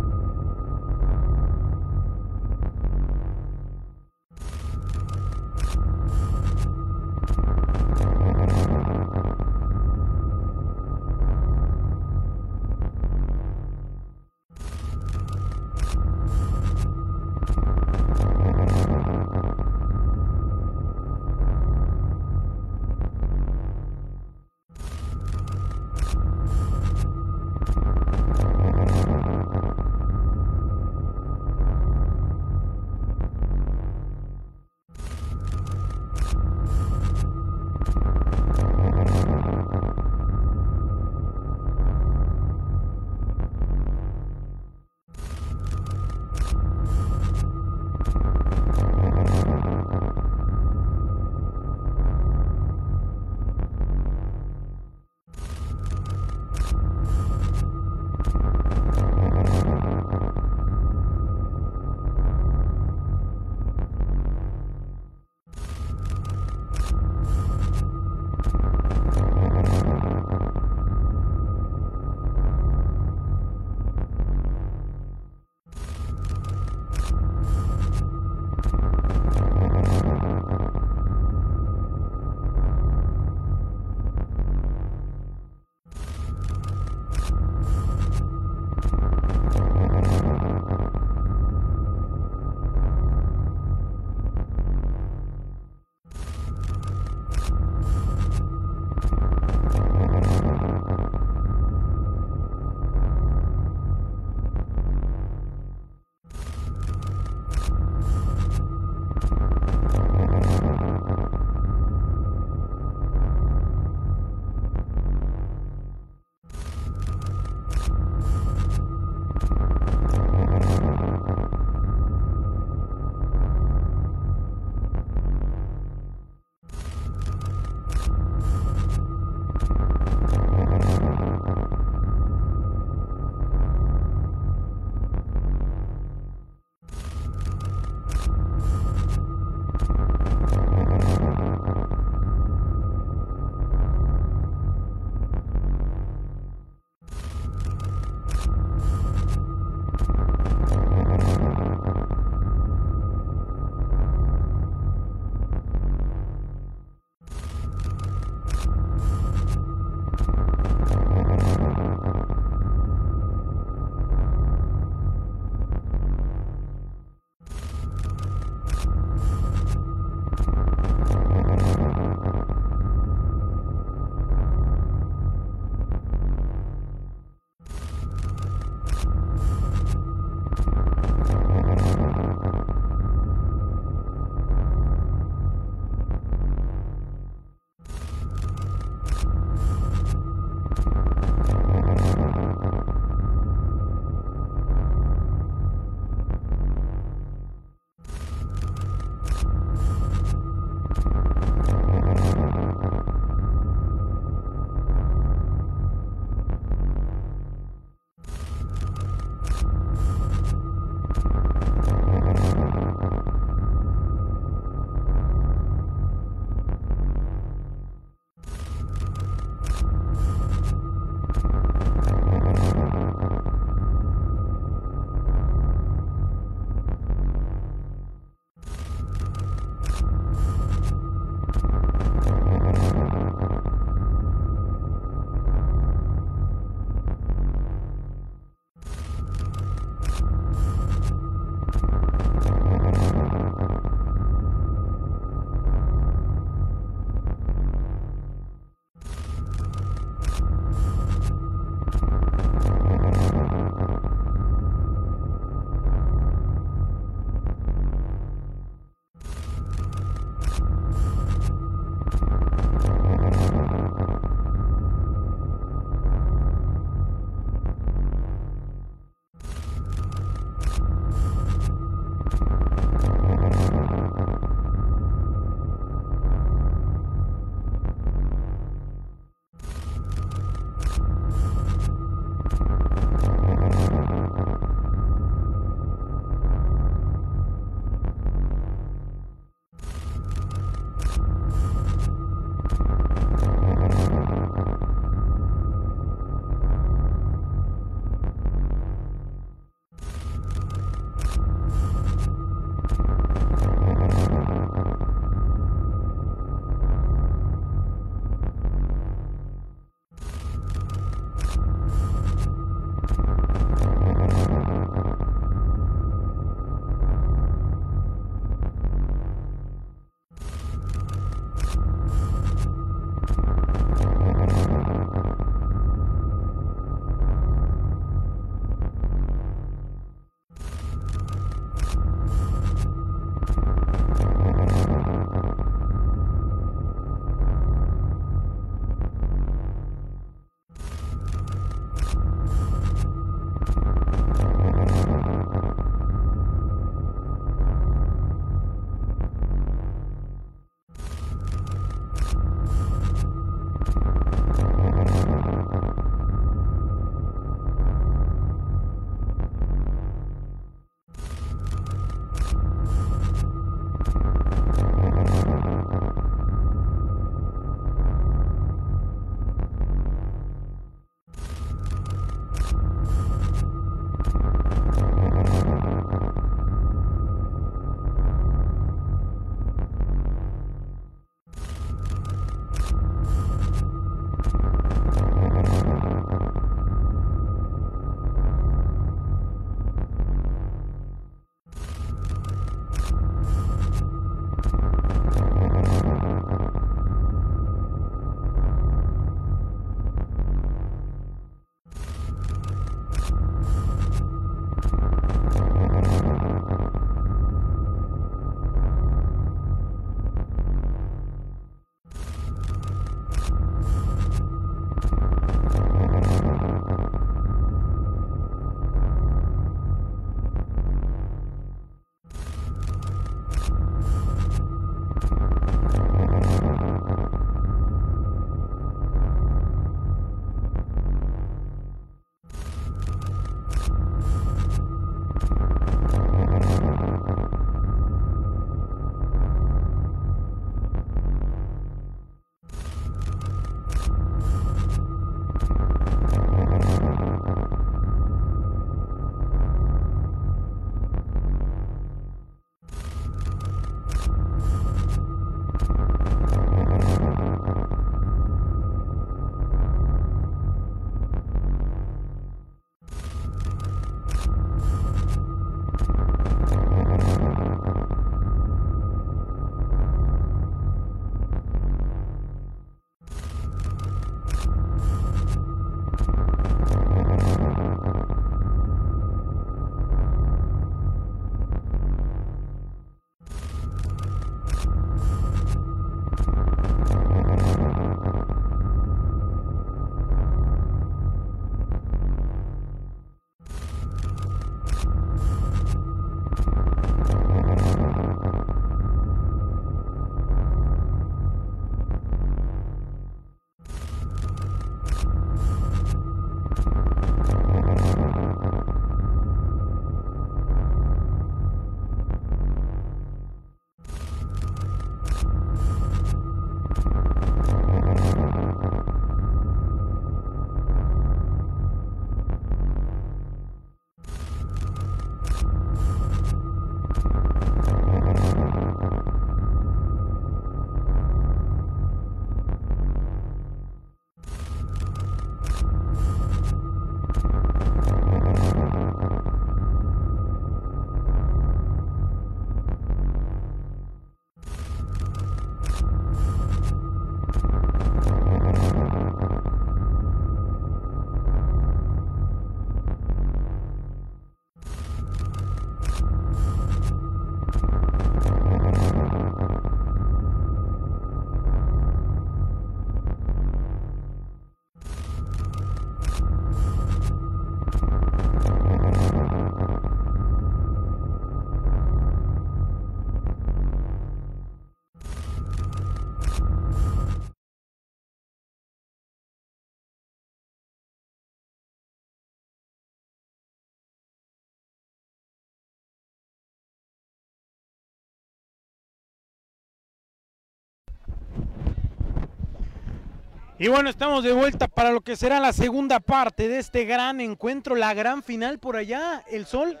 Y bueno, estamos de vuelta para lo que será la segunda parte de este gran encuentro, la gran final por allá, el sol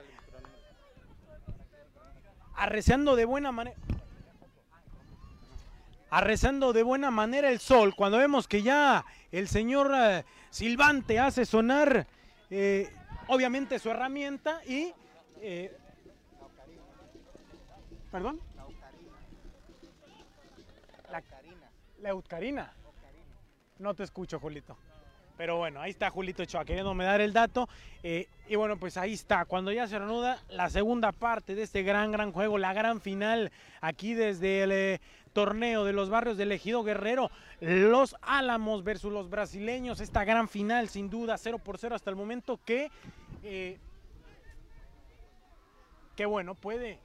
arreciando de buena manera. Arrezando de buena manera el sol, cuando vemos que ya el señor eh, Silvante hace sonar eh, obviamente su herramienta y... eh, ¿Perdón? La, la Eutcarina. No te escucho, Julito. Pero bueno, ahí está Julito Ochoa queriéndome dar el dato. eh, y bueno, pues ahí está. Cuando ya se reanuda la segunda parte de este gran, gran juego, la gran final aquí desde el eh, torneo de los barrios del Ejido Guerrero. Los Álamos versus los brasileños. Esta gran final, sin duda, 0 por 0 hasta el momento que... eh, que bueno, puede,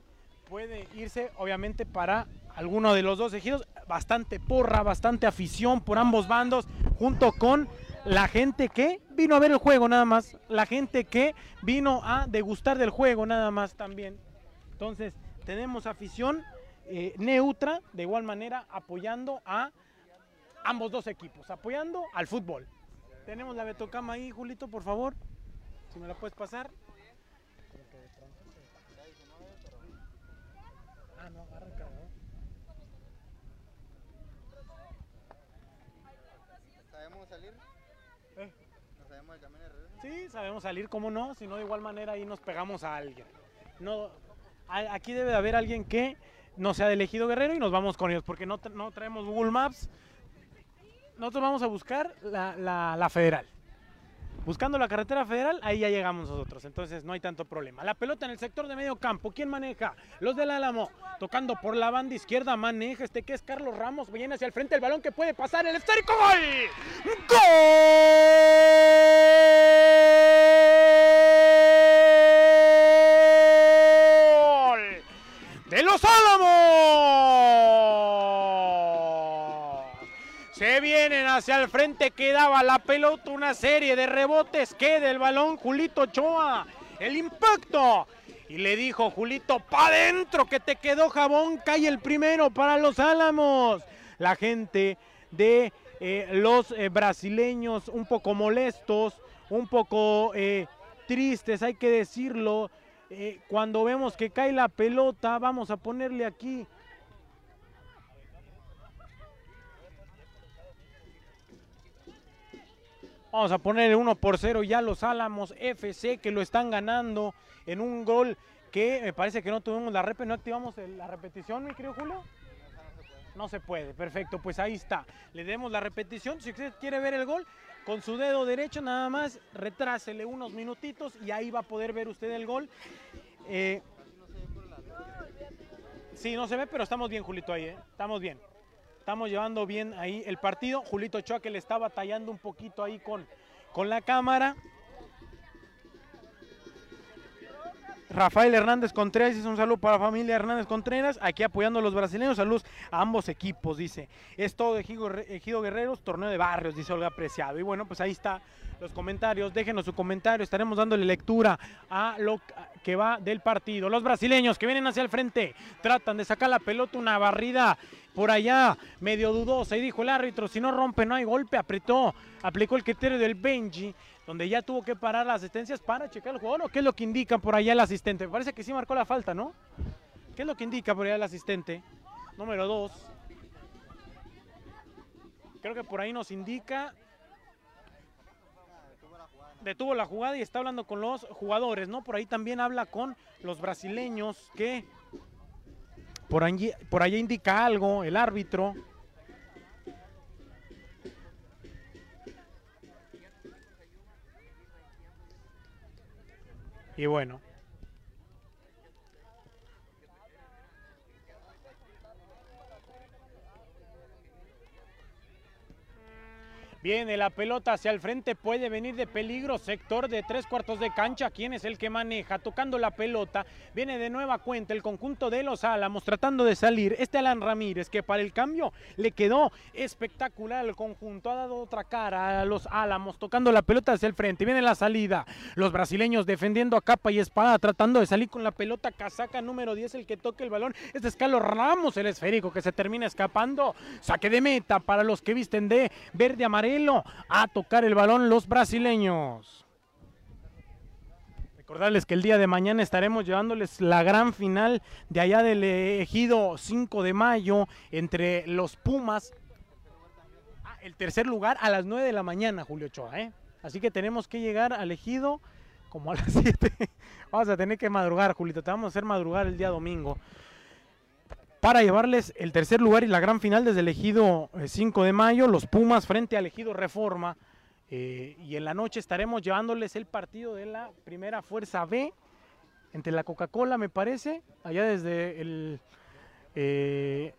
puede irse obviamente para alguno de los dos ejidos. Bastante porra, bastante afición por ambos bandos, junto con la gente que vino a ver el juego nada más, la gente que vino a degustar del juego nada más también. Entonces, tenemos afición eh, neutra, de igual manera apoyando a ambos dos equipos, apoyando al fútbol. Tenemos la Betocama ahí, Julito, por favor, si me la puedes pasar. Ah, no, agarra el cargador. ¿Sabemos salir? Eh. ¿No sabemos el camino de regreso? Sí, sabemos salir, cómo no, si no de igual manera ahí nos pegamos a alguien. No, a- aquí debe de haber alguien que no sea de elegido guerrero y nos vamos con ellos, porque no, no traemos Google Maps. Nosotros vamos a buscar la, la- la federal. Buscando la carretera federal, ahí ya llegamos nosotros, entonces no hay tanto problema. La pelota en el sector de medio campo, ¿quién maneja? Los del Álamo, tocando por la banda izquierda, maneja este que es Carlos Ramos, viene hacia el frente el balón que puede pasar, el esférico, ¡gol! ¡Gol! ¡De los Álamos! Se vienen hacia el frente, quedaba la pelota, una serie de rebotes, queda el balón, Julito Ochoa, el impacto. Y le dijo Julito, pa' adentro, que te quedó jabón, cae el primero para los Álamos. La gente de eh, los eh, brasileños un poco molestos, un poco eh, tristes, hay que decirlo. Cuando vemos que cae la pelota, vamos a ponerle aquí Vamos a ponerle 1 por 0 ya los Álamos FC que lo están ganando en un gol que me parece que no tuvimos la rep, no activamos la repetición, mi querido Julio. No se puede, perfecto, pues ahí está. Le demos la repetición. Si usted quiere ver el gol, con su dedo derecho nada más, retrásele unos minutitos y ahí va a poder ver usted el gol. Eh, sí, no se ve, pero estamos bien, Julito, ahí, ¿eh? Estamos bien. Estamos llevando bien ahí el partido. Julito Ochoa que le está batallando un poquito ahí con, con la cámara. Rafael Hernández Contreras dice un saludo para la familia Hernández Contreras, aquí apoyando a los brasileños, saludos a ambos equipos, dice. Es todo de Ejido, Ejido Guerreros, torneo de barrios, dice Olga Preciado. Y bueno, pues ahí está los comentarios, déjenos su comentario, estaremos dándole lectura a lo que va del partido. Los brasileños que vienen hacia el frente, tratan de sacar la pelota, una barrida por allá, medio dudosa, y dijo el árbitro, si no rompe no hay golpe, apretó, aplicó el criterio del Benji, donde ya tuvo que parar las asistencias para checar el jugador, ¿o qué es lo que indica por allá el asistente? Parece que sí marcó la falta, ¿no? ¿Qué es lo que indica por allá el asistente? Número 2. Creo que por ahí nos indica detuvo la jugada y está hablando con los jugadores, ¿no? Por ahí también habla con los brasileños que por allí, por allá indica algo el árbitro. Y bueno. Viene la pelota hacia el frente, puede venir de peligro, sector de tres cuartos de cancha, ¿quién es el que maneja? Tocando la pelota, viene de nueva cuenta el conjunto de los Álamos tratando de salir. Este Alan Ramírez que para el cambio le quedó espectacular el conjunto, ha dado otra cara a los Álamos tocando la pelota hacia el frente, viene la salida, los brasileños defendiendo a capa y espada, tratando de salir con la pelota, casaca número 10 el que toque el balón, este es Carlos Ramos el esférico que se termina escapando, saque de meta para los que visten de verde amarillo a tocar el balón los brasileños. Recordarles que el día de mañana estaremos llevándoles la gran final de allá del ejido 5 de mayo entre los Pumas. Ah, el tercer lugar a las 9 de la mañana, Julio Ochoa. ¿eh? Así que tenemos que llegar al ejido como a las 7. vamos a tener que madrugar, Julito. Te vamos a hacer madrugar el día domingo para llevarles el tercer lugar y la gran final desde el ejido 5 eh, de mayo, los Pumas frente al ejido Reforma. Eh, y en la noche estaremos llevándoles el partido de la primera fuerza B entre la Coca-Cola, me parece, allá desde el, eh,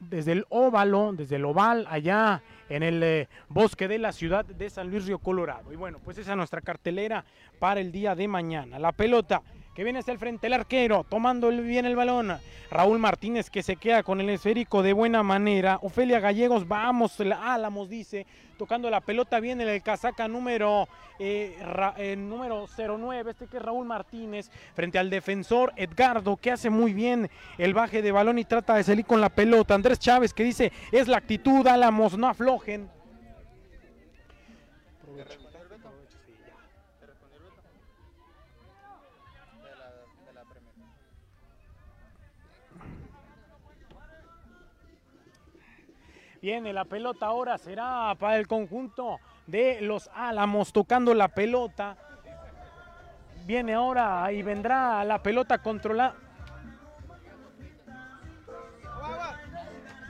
desde el óvalo, desde el oval, allá en el bosque de la ciudad de San Luis Río Colorado. Y bueno, pues esa es nuestra cartelera para el día de mañana. La pelota que viene hacia el frente el arquero, tomando bien el balón. Raúl Martínez que se queda con el esférico de buena manera. Ofelia Gallegos, vamos, la Álamos dice, tocando la pelota bien en el casaca número, eh, eh número 09, este que es Raúl Martínez, frente al defensor Edgardo, que hace muy bien el baje de balón y trata de salir con la pelota. Andrés Chávez que dice, es la actitud, Álamos, no aflojen. Viene la pelota ahora, será para el conjunto de los Álamos tocando la pelota. Viene ahora y vendrá la pelota controlada.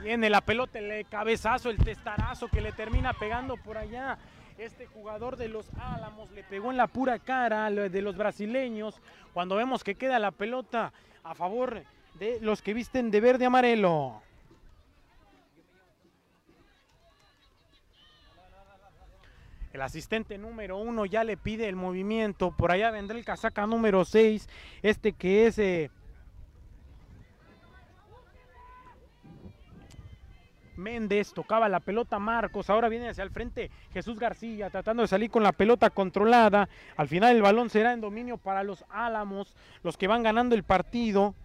Viene la pelota, el cabezazo, el testarazo que le termina pegando por allá. Este jugador de los Álamos le pegó en la pura cara de los brasileños. Cuando vemos que queda la pelota a favor de los que visten de verde amarelo. El asistente número uno ya le pide el movimiento. Por allá vendrá el casaca número 6. Este que es... Eh, Méndez tocaba la pelota Marcos, ahora viene hacia el frente Jesús García tratando de salir con la pelota controlada. Al final el balón será en dominio para los Álamos, los que van ganando el partido.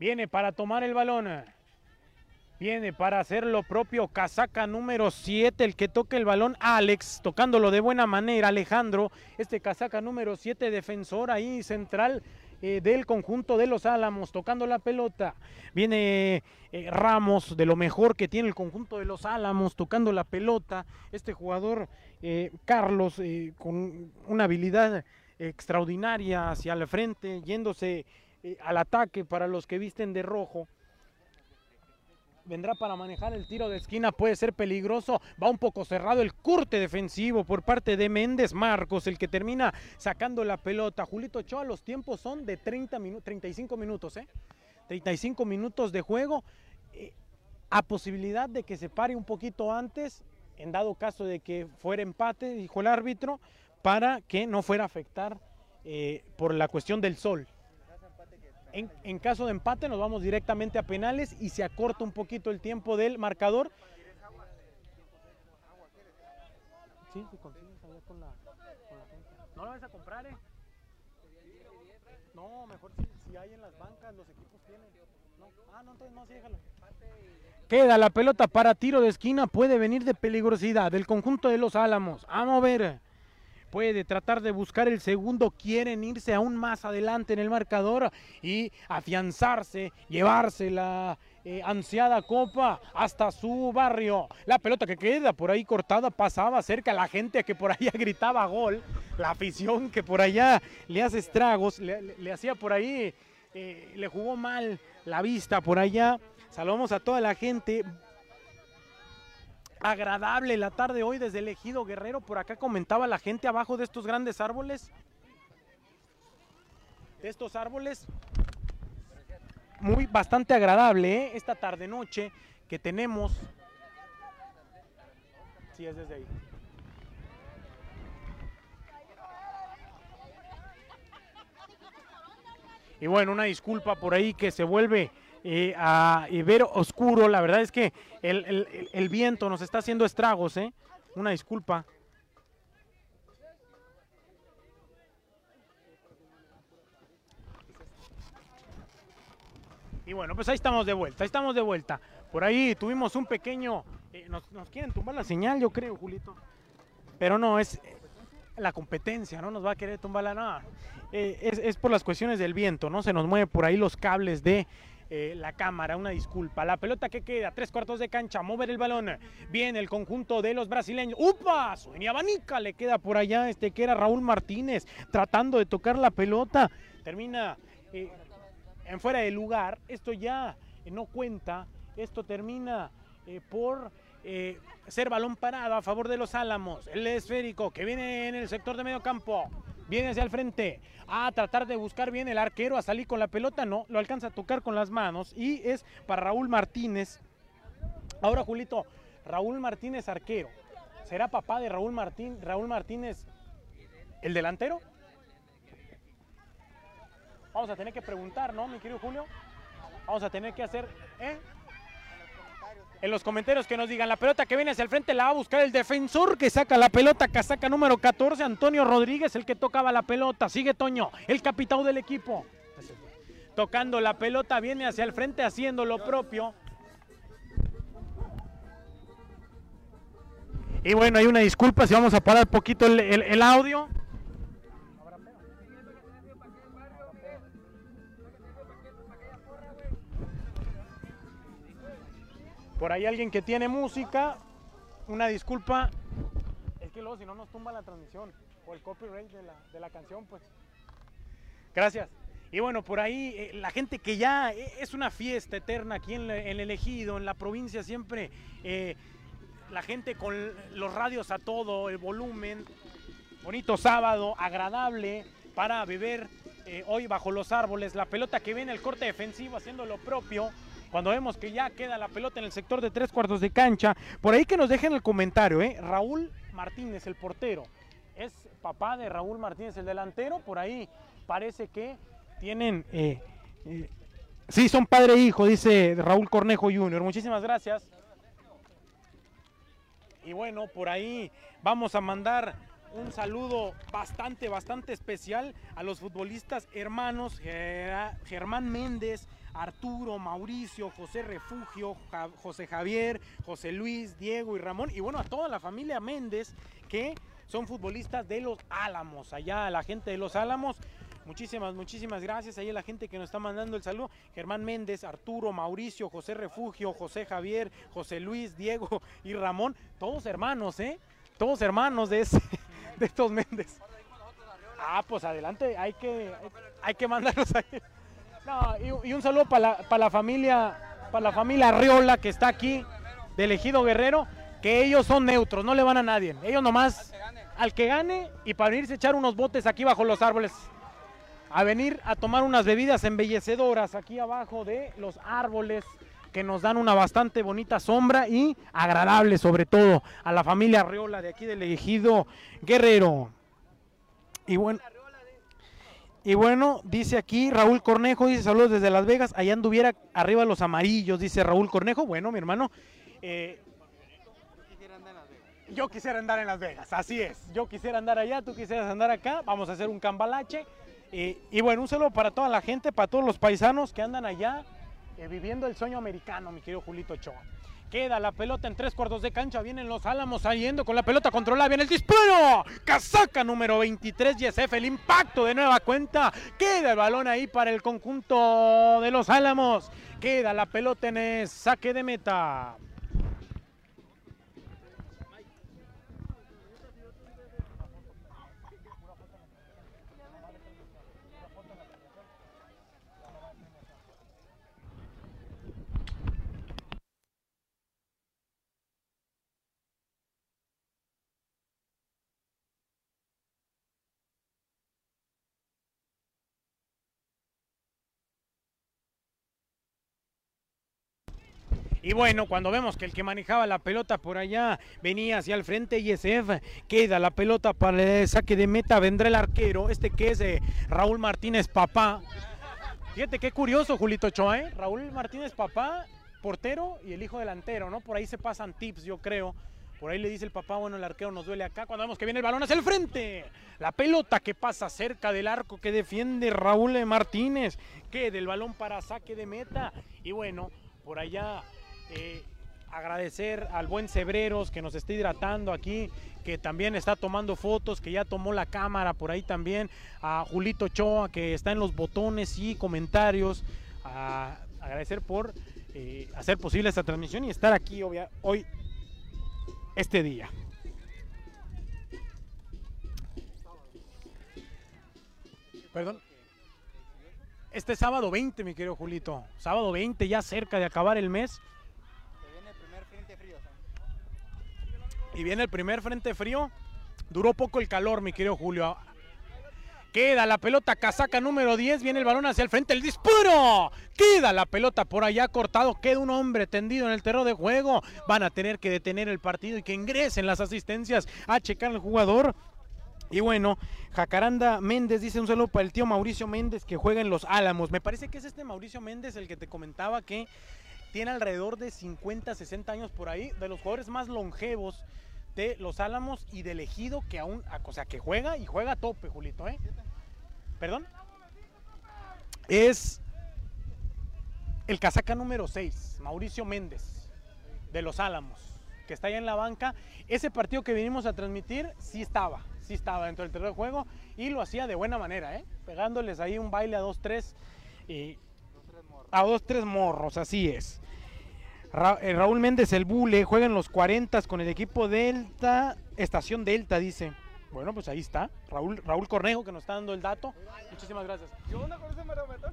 Viene para tomar el balón. Viene para hacer lo propio. Casaca número 7, el que toque el balón. Alex, tocándolo de buena manera. Alejandro, este casaca número 7, defensor ahí central eh, del conjunto de los Álamos, tocando la pelota. Viene eh, Ramos, de lo mejor que tiene el conjunto de los Álamos, tocando la pelota. Este jugador, eh, Carlos, con una habilidad extraordinaria hacia el frente, yéndose eh, al ataque para los que visten de rojo. Vendrá para manejar el tiro de esquina, puede ser peligroso. Va un poco cerrado el corte defensivo por parte de Méndez Marcos, el que termina sacando la pelota. Julito Ochoa, los tiempos son de 30 minutos, 35 minutos, ¿eh? 35 minutos de juego. Eh, a posibilidad de que se pare un poquito antes, en dado caso de que fuera empate, dijo el árbitro, para que no fuera a afectar eh, por la cuestión del sol. En, caso de empate nos vamos directamente a penales y se acorta un poquito el tiempo del marcador. Sí, si consigues allá con la, ¿No la vas a comprar, eh? No, mejor si, hay en las bancas, los equipos tienen. Ah, no, entonces no, sí, déjalo. Queda la pelota para tiro de esquina, puede venir de peligrosidad del conjunto de los Álamos. A mover puede tratar de buscar el segundo, quieren irse aún más adelante en el marcador y afianzarse, llevarse la eh, ansiada copa hasta su barrio. La pelota que queda por ahí cortada pasaba cerca, la gente que por allá gritaba gol, la afición que por allá le hace estragos, le, hacía por ahí, eh, le jugó mal la vista por allá. Saludamos a toda la gente, agradable la tarde hoy desde el Ejido Guerrero. Por acá comentaba la gente abajo de estos grandes árboles. de estos árboles. Muy bastante agradable ¿eh? esta tarde noche que tenemos. Sí, es desde ahí. Y bueno, una disculpa por ahí que se vuelve eh, a ver oscuro. La verdad es que el, el- viento nos está haciendo estragos, ¿eh? Una disculpa. Y bueno, pues ahí estamos de vuelta, ahí estamos de vuelta. Por ahí tuvimos un pequeño... eh, nos, nos quieren tumbar la señal, yo creo, Julito. Pero no, es eh, la competencia, ¿no? Nos va a querer tumbar la... No, eh, es, es por las cuestiones del viento, ¿no? Se nos mueve por ahí los cables de eh, la cámara, una disculpa. La pelota que queda, tres cuartos de cancha, mover el balón. Viene el conjunto de los brasileños. ¡Upa! Sueña abanica, le queda por allá este que era Raúl Martínez, tratando de tocar la pelota. Termina eh, en fuera de lugar. Esto ya eh, no cuenta. Esto termina por ser balón parado a favor de los Álamos. El esférico que viene en el sector de medio campo. Viene hacia el frente a tratar de buscar bien el arquero, a salir con la pelota. No, lo alcanza a tocar con las manos. Y es para Raúl Martínez. Ahora, Julito, Raúl Martínez arquero. ¿Será papá de Raúl, Martín, Raúl Martínez el delantero? Vamos a tener que preguntar, ¿no, mi querido Julio? Vamos a tener que hacer, ¿eh? En los comentarios que nos digan, la pelota que viene hacia el frente la va a buscar el defensor que saca la pelota, casaca número 14, Antonio Rodríguez, el que tocaba la pelota. Sigue Toño, el capitán del equipo. Tocando la pelota, viene hacia el frente haciendo lo propio. Y bueno, hay una disculpa si vamos a parar poquito el audio. Por ahí alguien que tiene música, una disculpa. Es que luego si no nos tumba la transmisión o el copyright de la, de la canción, pues. Gracias. Y bueno, por ahí eh, la gente que ya eh, es una fiesta eterna aquí en, el ejido, en la provincia siempre, eh, la gente con los radios a todo, el volumen, bonito sábado, agradable para beber hoy bajo los árboles, la pelota que viene el corte defensivo haciendo lo propio. Cuando vemos que ya queda la pelota en el sector de tres cuartos de cancha, por ahí que nos dejen el comentario, ¿eh? Raúl Martínez, el portero, es papá de Raúl Martínez, el delantero, por ahí parece que tienen, eh, eh, sí, son padre e hijo, dice Raúl Cornejo Jr. Muchísimas gracias. Y bueno, por ahí vamos a mandar un saludo bastante, bastante especial a los futbolistas hermanos Germán Méndez, Arturo, Mauricio, José Refugio, José Javier, José Luis, Diego y Ramón. Y bueno, a toda la familia Méndez que son futbolistas de los Álamos. Allá la gente de los Álamos. Muchísimas, muchísimas gracias. Ahí a la gente que nos está mandando el saludo. Germán Méndez, Arturo, Mauricio, José Refugio, José Javier, José Luis, Diego y Ramón. Todos hermanos, ¿eh? Todos hermanos de, ese- de estos Méndez. Ah, pues adelante, hay que, hay que mandarlos ahí. Y, un saludo para la, para la familia, para la familia Arriola que está aquí, del Ejido Guerrero, que ellos son neutros, no le van a nadie. Ellos nomás al que gane y para irse a echar unos botes aquí bajo los árboles. A venir a tomar unas bebidas embellecedoras aquí abajo de los árboles que nos dan una bastante bonita sombra y agradable sobre todo a la familia Arriola de aquí del Ejido Guerrero. Y bueno, y bueno, dice aquí Raúl Cornejo, dice saludos desde Las Vegas, allá anduviera arriba los amarillos, dice Raúl Cornejo. Bueno, mi hermano, eh, yo quisiera andar en Las Vegas, así es. Yo quisiera andar allá, tú quisieras andar acá, vamos a hacer un cambalache. Y bueno, un saludo para toda la gente, para todos los paisanos que andan allá eh, viviendo el sueño americano, mi querido Julito Ochoa. Queda la pelota en tres cuartos de cancha. Vienen los Álamos saliendo con la pelota controlada. Viene el disparo. Casaca número 23. YSF. El impacto de nueva cuenta. Queda el balón ahí para el conjunto de los Álamos. Queda la pelota en el saque de meta. Y bueno, cuando vemos que el que manejaba la pelota por allá venía hacia el frente, ISF queda la pelota para el saque de meta, vendrá el arquero, este que es eh, Raúl Martínez Papá. Fíjate qué curioso, Julito Ochoa, ¿eh? Raúl Martínez Papá, portero y el hijo delantero, ¿no? Por ahí se pasan tips, yo creo. Por ahí le dice el papá, bueno, el arquero nos duele acá. Cuando vemos que viene el balón hacia el frente. La pelota que pasa cerca del arco que defiende Raúl Martínez. Que del balón para saque de meta. Y bueno, por allá eh, agradecer al buen Cebreros que nos está hidratando aquí, que también está tomando fotos, que ya tomó la cámara por ahí también. A Julito Choa que está en los botones y comentarios. Agradecer por eh, hacer posible esta transmisión y estar aquí hoy este día. Perdón. Este sábado 20, mi querido Julito. Sábado 20, ya cerca de acabar el mes. Y viene el primer frente frío. Duró poco el calor, mi querido Julio. Queda la pelota, casaca número 10, viene el balón hacia el frente, el disparo. Queda la pelota por allá cortado, queda un hombre tendido en el terreno de juego. Van a tener que detener el partido y que ingresen las asistencias a checar al jugador. Y bueno, Jacaranda Méndez dice un saludo para el tío Mauricio Méndez que juega en los Álamos. Me parece que es este Mauricio Méndez el que te comentaba que tiene alrededor de 50, 60 años por ahí, de los jugadores más longevos de Los Álamos y del Ejido que aún, o sea, que juega y juega a tope, Julito, ¿eh? ¿Perdón? Es el casaca número 6, Mauricio Méndez, de Los Álamos, que está ahí en la banca. Ese partido que vinimos a transmitir, sí estaba, sí estaba dentro del terreno de juego y lo hacía de buena manera, ¿eh? Pegándoles ahí un baile a 2-3 y... A 2-3 morros, así es. Eh, Raúl Méndez, el Bule, juega en los 40 con el equipo Delta, Estación Delta, dice. Bueno, pues ahí está. Raúl, Raúl Cornejo que nos está dando el dato. Muchísimas gracias.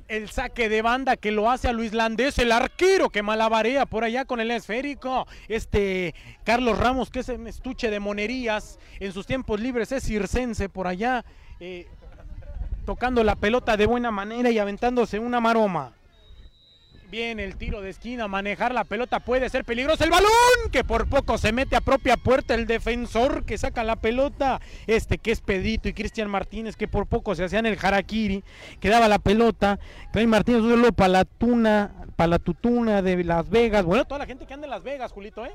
El saque de banda que lo hace a Luis Landés, el arquero que malabarea por allá con el esférico. Este Carlos Ramos, que es un estuche de monerías en sus tiempos libres, es circense por allá, eh, tocando la pelota de buena manera y aventándose una maroma. Viene el tiro de esquina, manejar la pelota puede ser peligroso. El balón que por poco se mete a propia puerta. El defensor que saca la pelota. Este que es Pedito y Cristian Martínez que por poco se hacían el harakiri. Que daba la pelota. Clay Martínez, un para la tuna, para la tutuna de Las Vegas. Bueno, toda la gente que anda en Las Vegas, Julito, ¿eh?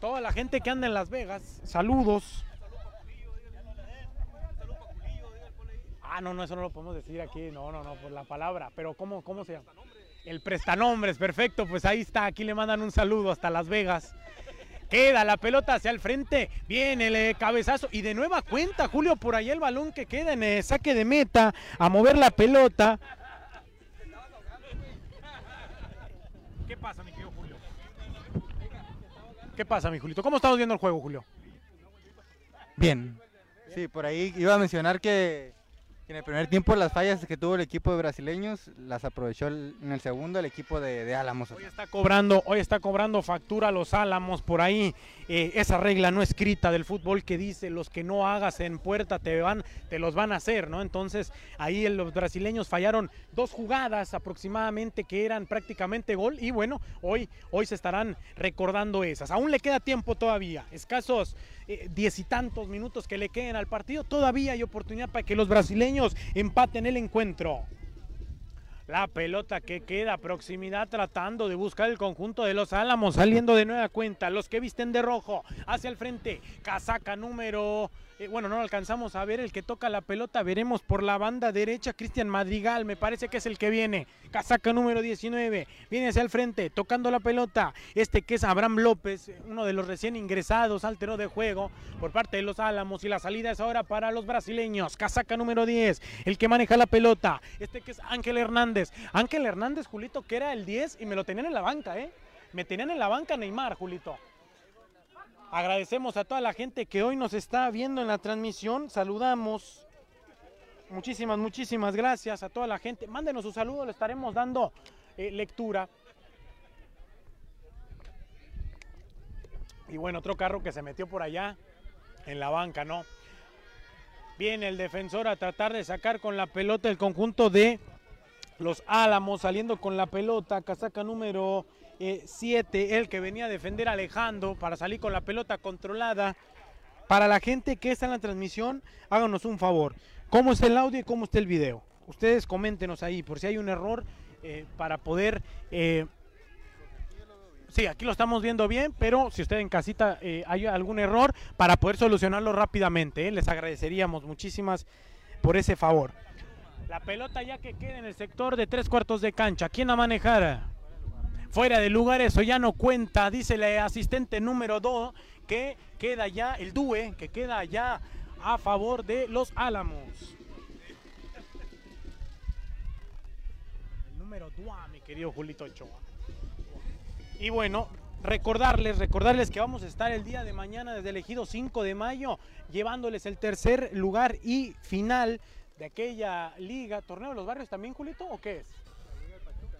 Toda la gente que anda en Las Vegas. Saludos. Ah, no, no, eso no lo podemos decir aquí. No, no, no, por la palabra. Pero ¿cómo, cómo se llama? El prestanombres, perfecto, pues ahí está, aquí le mandan un saludo hasta Las Vegas. Queda la pelota hacia el frente, viene el cabezazo y de nueva cuenta, Julio, por ahí el balón que queda en el saque de meta, a mover la pelota. ¿Qué pasa, mi querido Julio? ¿Qué pasa, mi Julito? ¿Cómo estamos viendo el juego, Julio? Bien. Sí, por ahí iba a mencionar que en el primer tiempo las fallas que tuvo el equipo de brasileños las aprovechó en el segundo el equipo de, Álamos. Hoy está cobrando, hoy está cobrando factura los Álamos por ahí. Eh, esa regla no escrita del fútbol que dice los que no hagas en puerta te van, te los van a hacer, ¿no? Entonces ahí los brasileños fallaron dos jugadas aproximadamente que eran prácticamente gol y bueno, hoy, hoy se estarán recordando esas. Aún le queda tiempo todavía, escasos eh, diez y tantos minutos que le queden al partido, todavía hay oportunidad para que los brasileños empaten el encuentro. La pelota que queda proximidad tratando de buscar el conjunto de los Álamos, saliendo de nueva cuenta. Los que visten de rojo hacia el frente. Casaca número eh, bueno, no alcanzamos a ver el que toca la pelota, veremos por la banda derecha Cristian Madrigal, me parece que es el que viene, casaca número 19, viene hacia el frente, tocando la pelota, este que es Abraham López, uno de los recién ingresados al terreno de juego por parte de los Álamos y la salida es ahora para los brasileños, casaca número 10, el que maneja la pelota, este que es Ángel Hernández, Ángel Hernández, Julito, que era el 10 y me lo tenían en la banca, ¿eh? Me tenían en la banca Neymar, Julito. Agradecemos a toda la gente que hoy nos está viendo en la transmisión. Saludamos. Muchísimas, muchísimas gracias a toda la gente. Mándenos su saludo, le estaremos dando eh, lectura. Y bueno, otro carro que se metió por allá en la banca, ¿no? Viene el defensor a tratar de sacar con la pelota el conjunto de los Álamos, saliendo con la pelota, casaca número 7, el que venía a defender a Alejandro para salir con la pelota controlada. Para la gente que está en la transmisión, háganos un favor. ¿Cómo está el audio y cómo está el video? Ustedes coméntenos ahí por si hay un error eh, para poder... Eh, sí, aquí lo estamos viendo bien, pero si usted en casita eh, hay algún error, para poder solucionarlo rápidamente, les agradeceríamos muchísimas por ese favor. La pelota ya que queda en el sector de tres cuartos de cancha. ¿Quién a manejar? Fuera de lugar, eso ya no cuenta, dice el asistente número 2, que queda ya, el DUE, que queda ya a favor de los Álamos. El número 2, mi querido Julito Ochoa. Y bueno, recordarles, recordarles que vamos a estar el día de mañana desde el ejido 5 de mayo, llevándoles el tercer lugar y final de aquella liga, torneo de los barrios también, Julito, ¿o qué es?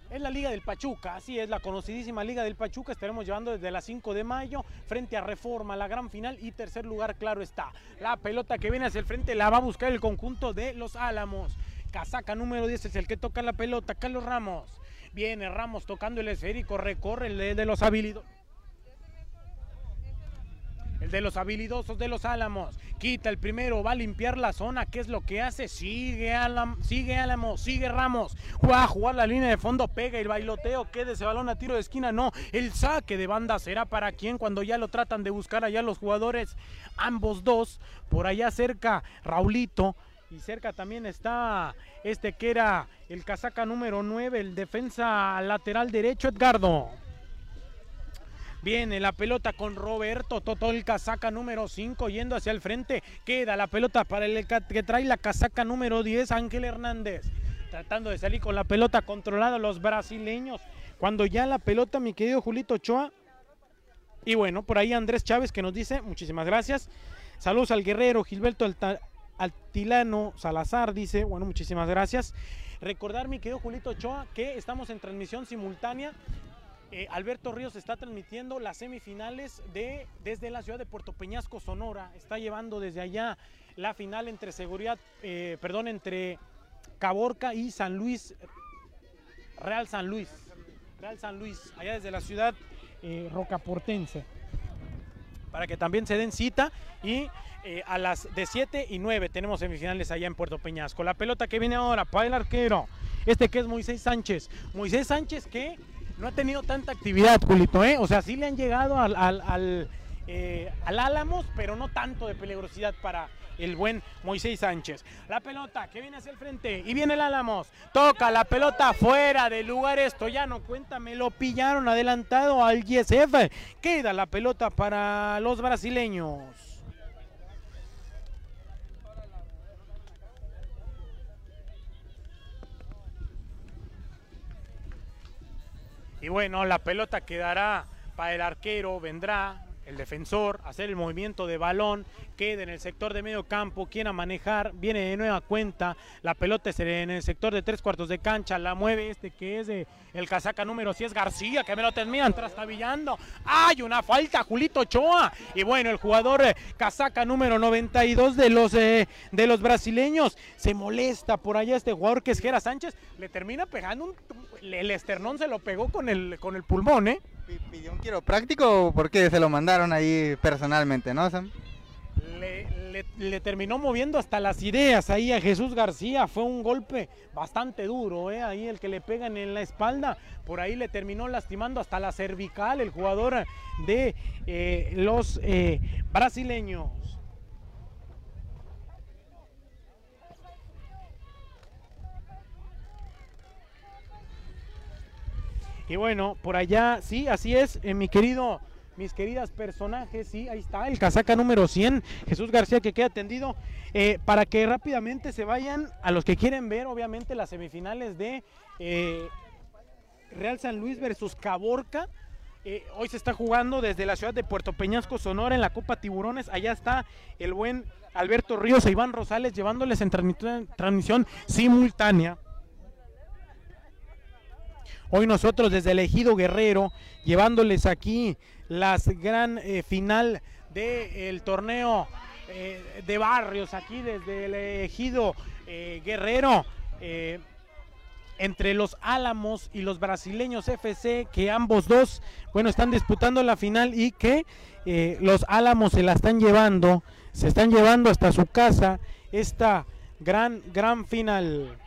Es la Liga del Pachuca, así es, la conocidísima Liga del Pachuca. Estaremos llevando desde las 5 de mayo frente a Reforma, la gran final y tercer lugar, claro está. La pelota que viene hacia el frente la va a buscar el conjunto de los Álamos. Casaca número 10 es el que toca la pelota, Carlos Ramos. Viene Ramos tocando el esférico, recorre el de los habilidosos. El de los habilidosos de los Álamos. Quita el primero, va a limpiar la zona. ¿Qué es lo que hace? Sigue Álamos, sigue Álamos, sigue Ramos. Va a jugar la línea de fondo, pega el bailoteo. Queda ese balón a tiro de esquina. No, el saque de banda será para quien cuando ya lo tratan de buscar allá los jugadores. Ambos dos. Por allá cerca, Raulito. Y cerca también está este que era el casaca número 9, el defensa lateral derecho, Edgardo. Viene la pelota con Roberto Totol, casaca número 5, yendo hacia el frente. Queda la pelota para el que trae la casaca número 10, Ángel Hernández. Tratando de salir con la pelota controlada los brasileños. Cuando ya la pelota, mi querido Julito Ochoa. Y bueno, por ahí Andrés Chávez que nos dice, muchísimas gracias. Saludos al guerrero Gilberto Altilano Salazar, dice, bueno, muchísimas gracias. Recordar, mi querido Julito Ochoa, que estamos en transmisión simultánea eh, Alberto Ríos está transmitiendo las semifinales de desde la ciudad de Puerto Peñasco, Sonora. Está llevando desde allá la final entre seguridad, eh, perdón, entre Caborca y San Luis, Real San Luis, Real San Luis, allá desde la ciudad eh, rocaportense. Para que también se den cita y a las de 7 y 9 tenemos semifinales allá en Puerto Peñasco. La pelota que viene ahora para el arquero, este que es Moisés Sánchez. Moisés Sánchez que no ha tenido tanta actividad, Julito, ¿eh? O sea, sí le han llegado al, al, eh, Álamos, pero no tanto de peligrosidad para el buen Moisés Sánchez. La pelota que viene hacia el frente y viene el Álamos. Toca la pelota fuera del lugar. Esto ya no cuenta, me lo pillaron adelantado al YSF. Queda la pelota para los brasileños. Y bueno, la pelota quedará para el arquero, vendrá el defensor, hacer el movimiento de balón, queda en el sector de medio campo, quiera manejar, viene de nueva cuenta, la pelota es en el sector de tres cuartos de cancha, la mueve este que es de el casaca número 10 García, que me lo terminan trastabillando, hay una falta, Julito Ochoa, y bueno, el jugador eh, casaca número 92 de los, eh, de los brasileños, se molesta por allá este jugador que es Gera Sánchez, le termina pegando un, el esternón se lo pegó con el, con el pulmón, ¿eh? ¿Pidió un quiropráctico o porque se lo mandaron ahí personalmente, no? Le, terminó moviendo hasta las ideas ahí a Jesús García. Fue un golpe bastante duro, ¿eh? ahí el que le pegan en la espalda. Por ahí le terminó lastimando hasta la cervical el jugador de eh, los eh, brasileños. Y bueno, por allá, sí, así es, eh, mi querido, mis queridas personajes, sí, ahí está, el casaca número 100, Jesús García que queda atendido, eh, para que rápidamente se vayan a los que quieren ver, obviamente, las semifinales de eh, Real San Luis versus Caborca. hoy se está jugando desde la ciudad de Puerto Peñasco, Sonora, en la Copa Tiburones. Allá está el buen Alberto Ríos e Iván Rosales llevándoles en transmisión simultánea Hoy nosotros desde el Ejido Guerrero, llevándoles aquí la gran eh, final del torneo eh, de barrios, aquí desde el Ejido eh, Guerrero. entre los Álamos y los brasileños FC, que ambos dos, bueno, están disputando la final y que los Álamos se la están llevando, se están llevando hasta su casa esta gran, gran final.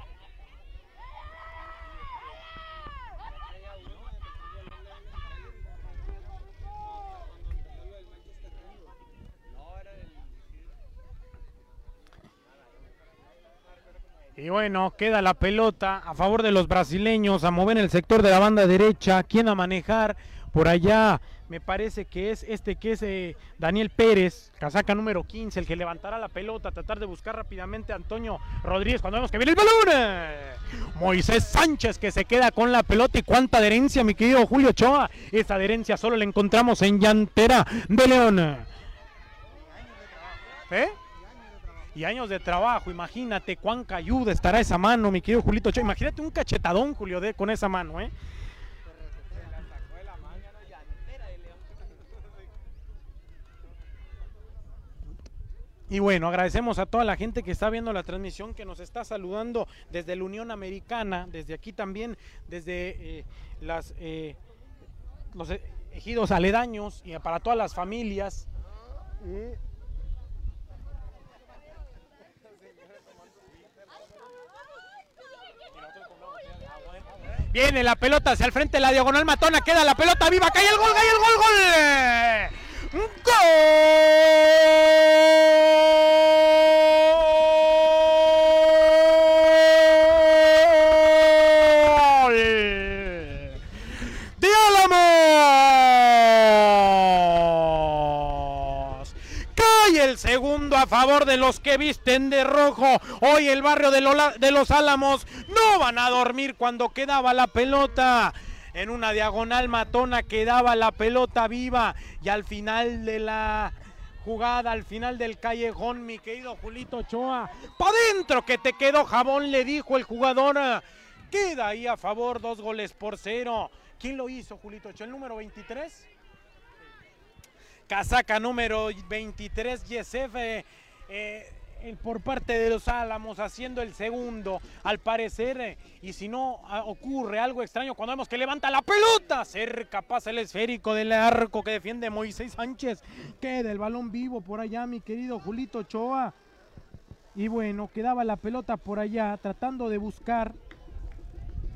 Y bueno, queda la pelota a favor de los brasileños, a mover en el sector de la banda derecha, quién a manejar por allá. Me parece que es este que es eh, Daniel Pérez, casaca número 15, el que levantará la pelota, tratar de buscar rápidamente a Antonio Rodríguez cuando vemos que viene el balón. Moisés Sánchez que se queda con la pelota y cuánta adherencia, mi querido Julio Choa. Esta adherencia solo la encontramos en Llantera de León. ¿Eh? Y años de trabajo. Imagínate cuán ayuda estará esa mano, mi querido Julito. Imagínate un cachetadón, Julio, con esa mano, ¿eh? Y bueno, agradecemos a toda la gente que está viendo la transmisión, que nos está saludando desde la Unión Americana, desde aquí también, desde eh, eh, los ejidos aledaños y para todas las familias. Viene la pelota hacia el frente, la diagonal matona, queda la pelota viva, cae el gol, cae el gol, gol. ¡Gol! ¡De Álamos! Cae el segundo a favor de los que visten de rojo. Hoy el barrio de, los Álamos no van a dormir cuando quedaba la pelota. En una diagonal matona quedaba la pelota viva y al final de la jugada, al final del callejón, mi querido Julito Ochoa, ¡pa' dentro que te quedó jabón! Le dijo el jugador. Queda ahí a favor, dos goles por cero. ¿Quién lo hizo, Julito Ochoa? ¿El número 23? Casaca número 23, Yesef. Eh, por parte de los Álamos haciendo el segundo, al parecer, eh, y si no ah, ocurre algo extraño cuando vemos que levanta la pelota, cerca pasa el esférico del arco que defiende Moisés Sánchez, queda el balón vivo por allá, mi querido Julito Choa, y bueno, quedaba la pelota por allá tratando de buscar,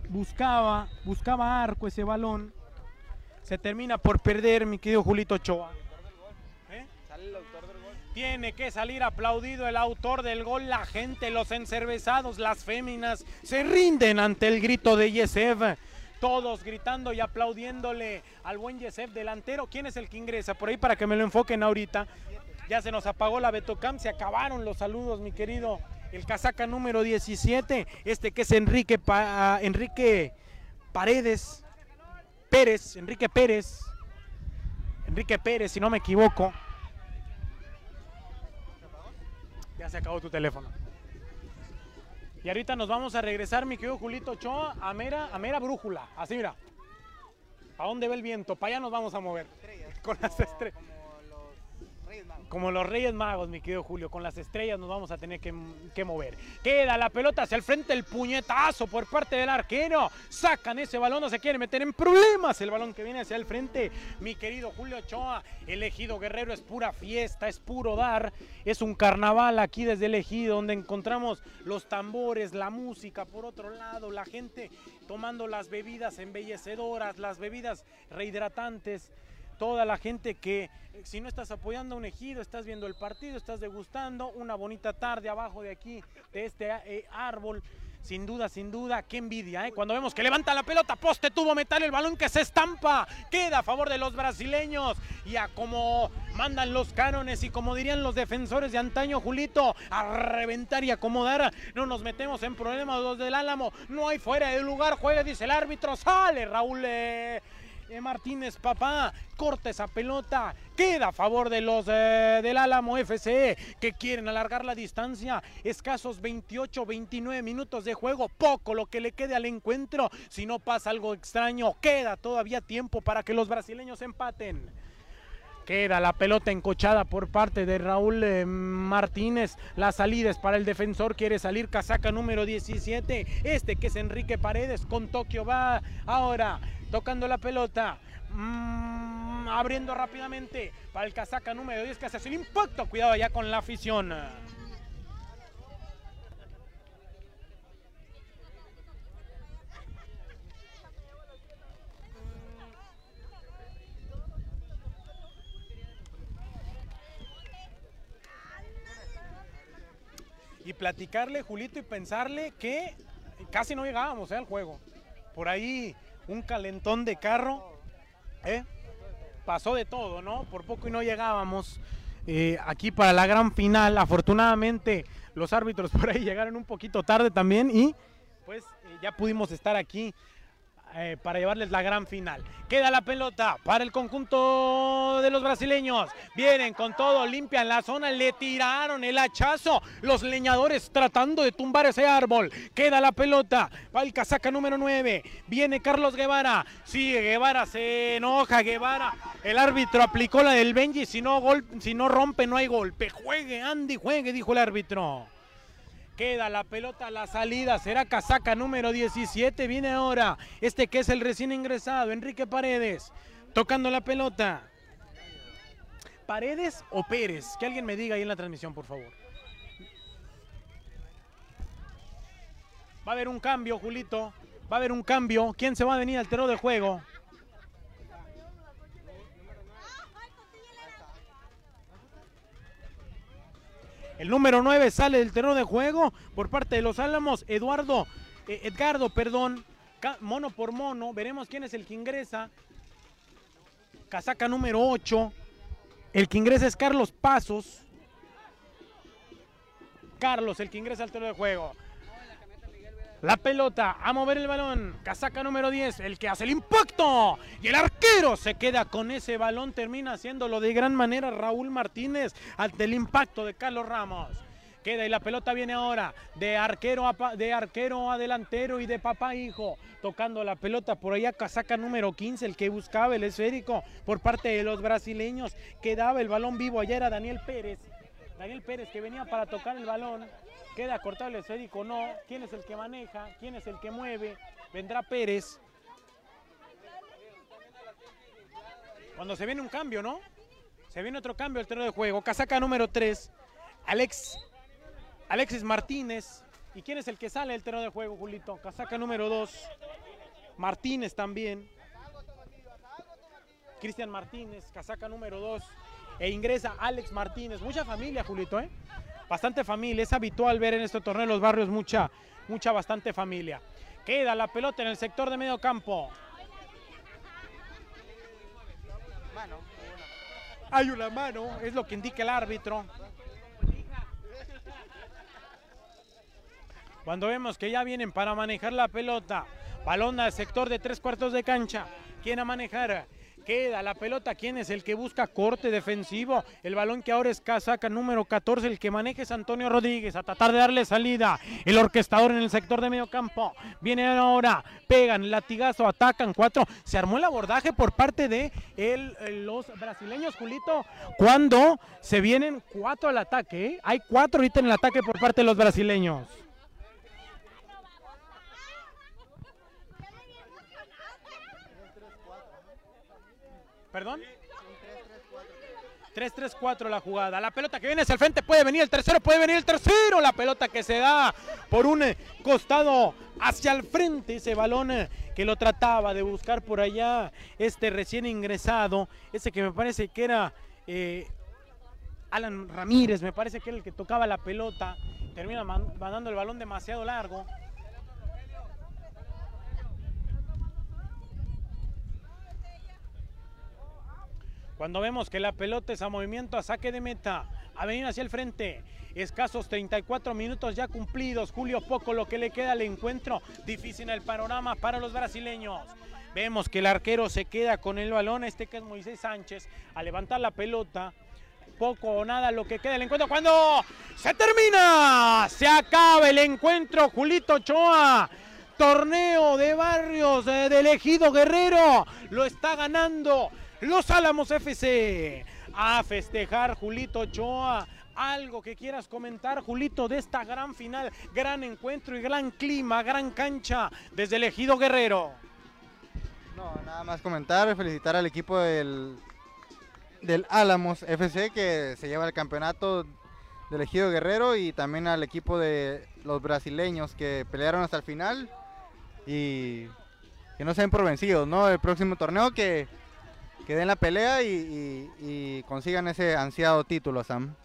buscaba, buscaba arco ese balón, se termina por perder, mi querido Julito Choa. Tiene que salir aplaudido el autor del gol. La gente, los encervezados, las féminas, se rinden ante el grito de Yesef. Todos gritando y aplaudiéndole al buen Yesef delantero. ¿Quién es el que ingresa? Por ahí para que me lo enfoquen ahorita. Ya se nos apagó la Betocam, se acabaron los saludos, mi querido. El casaca número 17, este que es Enrique, Enrique Paredes, Pérez, Enrique Pérez, Enrique Pérez, si no me equivoco. Ya se acabó tu teléfono. Y ahorita nos vamos a regresar, mi querido Julito Ochoa, a mera, a mera brújula. Así mira. ¿A dónde va el viento? Para allá nos vamos a mover. Con las estrellas. Como los Reyes Magos, mi querido Julio, con las estrellas nos vamos a tener que, mover. Queda la pelota hacia el frente, el puñetazo por parte del arquero. Sacan ese balón, no se quiere meter en problemas. El balón que viene hacia el frente, mi querido Julio Ochoa, elegido guerrero, es pura fiesta, es puro dar. Es un carnaval aquí desde el ejido, donde encontramos los tambores, la música, por otro lado, la gente tomando las bebidas embellecedoras, las bebidas rehidratantes toda la gente que si no estás apoyando un ejido, estás viendo el partido, estás degustando una bonita tarde abajo de aquí, de este eh, árbol. Sin duda, sin duda, qué envidia, ¿eh? Cuando vemos que levanta la pelota, poste tuvo metal, el balón que se estampa, queda a favor de los brasileños. Y a como mandan los cánones y como dirían los defensores de antaño, Julito, a reventar y acomodar. No nos metemos en problemas los del Álamo, no hay fuera de lugar, juega, dice el árbitro, sale Raúl. Eh, Martínez Papá corta esa pelota, queda a favor de los eh, del Álamo FC que quieren alargar la distancia, escasos 28, 29 minutos de juego, poco lo que le quede al encuentro, si no pasa algo extraño, queda todavía tiempo para que los brasileños empaten. Queda la pelota encochada por parte de Raúl eh, Martínez. La salida es para el defensor. Quiere salir casaca número 17. Este que es Enrique Paredes con Tokio va ahora tocando la pelota. Mm, abriendo rápidamente para el casaca número 10 que hace el impacto. Cuidado ya con la afición. y platicarle, Julito, y pensarle que casi no llegábamos eh, al juego. Por ahí un calentón de carro, ¿eh? pasó de todo, ¿no? Por poco y no llegábamos eh, aquí para la gran final. Afortunadamente los árbitros por ahí llegaron un poquito tarde también y pues ya pudimos estar aquí eh, para llevarles la gran final. Queda la pelota para el conjunto de los brasileños. Vienen con todo, limpian la zona, le tiraron el hachazo. Los leñadores tratando de tumbar ese árbol. Queda la pelota para el casaca número 9. Viene Carlos Guevara. Sigue Guevara, se enoja Guevara. El árbitro aplicó la del Benji. Si no, si no rompe, no hay golpe. Juegue, Andy, juegue, dijo el árbitro. Queda la pelota a la salida. Será casaca número 17. Viene ahora este que es el recién ingresado, Enrique Paredes. Tocando la pelota. ¿Paredes o Pérez? Que alguien me diga ahí en la transmisión, por favor. Va a haber un cambio, Julito. Va a haber un cambio. ¿Quién se va a venir al terreno de juego? El número 9 sale del terreno de juego por parte de los Álamos. Eduardo, eh, Edgardo, perdón, mono por mono. Veremos quién es el que ingresa. Casaca número 8. El que ingresa es Carlos Pasos. Carlos, el que ingresa al terreno de juego. La pelota a mover el balón. Casaca número 10, el que hace el impacto. Y el arquero se queda con ese balón. Termina haciéndolo de gran manera Raúl Martínez ante el impacto de Carlos Ramos. Queda y la pelota viene ahora de arquero a, de arquero a delantero y de papá hijo. Tocando la pelota por allá, casaca número 15, el que buscaba el esférico por parte de los brasileños. Quedaba el balón vivo. Allá era Daniel Pérez. Daniel Pérez que venía para tocar el balón. Queda cortado el esférico, no. ¿Quién es el que maneja? ¿Quién es el que mueve? Vendrá Pérez. Cuando se viene un cambio, ¿no? Se viene otro cambio al terreno de juego. Casaca número 3. Alex, Alexis Martínez. ¿Y quién es el que sale del terreno de juego, Julito? Casaca número 2. Martínez también. Cristian Martínez, casaca número 2. E ingresa Alex Martínez. Mucha familia, Julito, ¿eh? Bastante familia. Es habitual ver en este torneo los barrios mucha, mucha, bastante familia. Queda la pelota en el sector de medio campo. Hay una mano, es lo que indica el árbitro. Cuando vemos que ya vienen para manejar la pelota, balón al sector de tres cuartos de cancha. ¿Quién a manejar? Queda la pelota. ¿Quién es el que busca corte defensivo? El balón que ahora es casaca número 14. El que maneja es Antonio Rodríguez. A tratar de darle salida. El orquestador en el sector de medio campo. Viene ahora. Pegan latigazo. Atacan cuatro. Se armó el abordaje por parte de los brasileños, Julito. Cuando se vienen cuatro al ataque. ¿eh? Hay cuatro ahorita en el ataque por parte de los brasileños. ¿Perdón? 3-3-4 la jugada. La pelota que viene hacia el frente puede venir el tercero, puede venir el tercero. La pelota que se da por un eh, costado hacia el frente. Ese balón eh, que lo trataba de buscar por allá. Este recién ingresado. Ese que me parece que era eh, Alan Ramírez. Me parece que era el que tocaba la pelota. Termina mandando el balón demasiado largo. Cuando vemos que la pelota es a movimiento, a saque de meta, a venir hacia el frente. Escasos 34 minutos ya cumplidos. Julio Poco lo que le queda al encuentro. Difícil el panorama para los brasileños. Vemos que el arquero se queda con el balón. Este que es Moisés Sánchez. A levantar la pelota. Poco o nada lo que queda del encuentro. Cuando se termina. Se acaba el encuentro. Julito Ochoa torneo de barrios del ejido Guerrero. Lo está ganando Los Álamos FC. A festejar Julito Ochoa. Algo que quieras comentar, Julito, de esta gran final, gran encuentro y gran clima, gran cancha desde el Ejido Guerrero. No, nada más comentar, felicitar al equipo del, del Álamos FC que se lleva el campeonato del Ejido Guerrero y también al equipo de los brasileños que pelearon hasta el final y que no sean por vencidos, ¿no? El próximo torneo que, que den la pelea y, y- consigan ese ansiado título, Sam.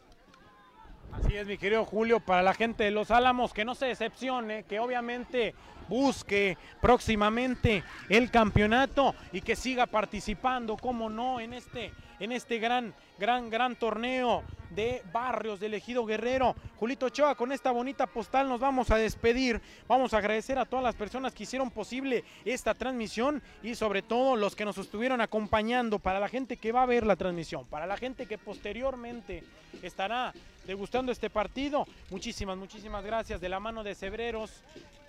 Así es, mi querido Julio, para la gente de Los Álamos, que no se decepcione, que obviamente busque próximamente el campeonato y que siga participando, como no, en este, en este gran, gran, gran torneo de barrios del Ejido Guerrero. Julito Ochoa, con esta bonita postal nos vamos a despedir. Vamos a agradecer a todas las personas que hicieron posible esta transmisión y sobre todo los que nos estuvieron acompañando, para la gente que va a ver la transmisión, para la gente que posteriormente estará degustando este partido. Muchísimas, muchísimas gracias de la mano de Cebreros,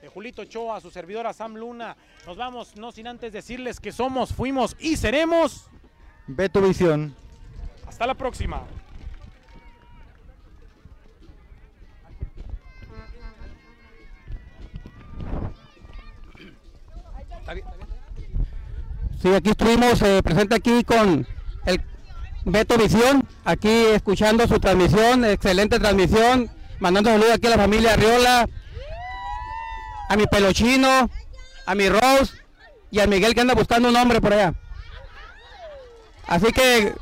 de Julito Ochoa, su servidora Sam Luna. Nos vamos, no sin antes decirles que somos, fuimos y seremos. Ve tu visión. Hasta la próxima. Sí, aquí estuvimos eh, presente aquí con el Beto Visión, aquí escuchando su transmisión, excelente transmisión, mandando saludos aquí a la familia Arriola, a mi pelochino, a mi Rose y a Miguel que anda buscando un nombre por allá. Así que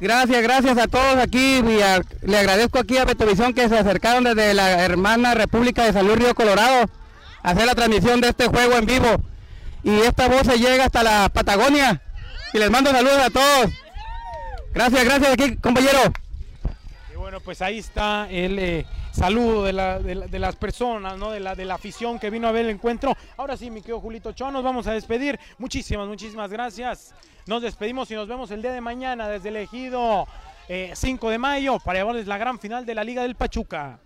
gracias, gracias a todos aquí y le agradezco aquí a Beto Visión que se acercaron desde la hermana República de Salud Río Colorado a hacer la transmisión de este juego en vivo y esta voz se llega hasta la Patagonia y les mando saludos a todos. Gracias, gracias aquí, compañero. Y bueno, pues ahí está el eh, saludo de, la- de la- de las personas, ¿no? De la, de la afición que vino a ver el encuentro. Ahora sí, mi querido Julito Ochoa, nos vamos a despedir. Muchísimas, muchísimas gracias. Nos despedimos y nos vemos el día de mañana desde el ejido eh, 5 de mayo para llevarles la gran final de la Liga del Pachuca.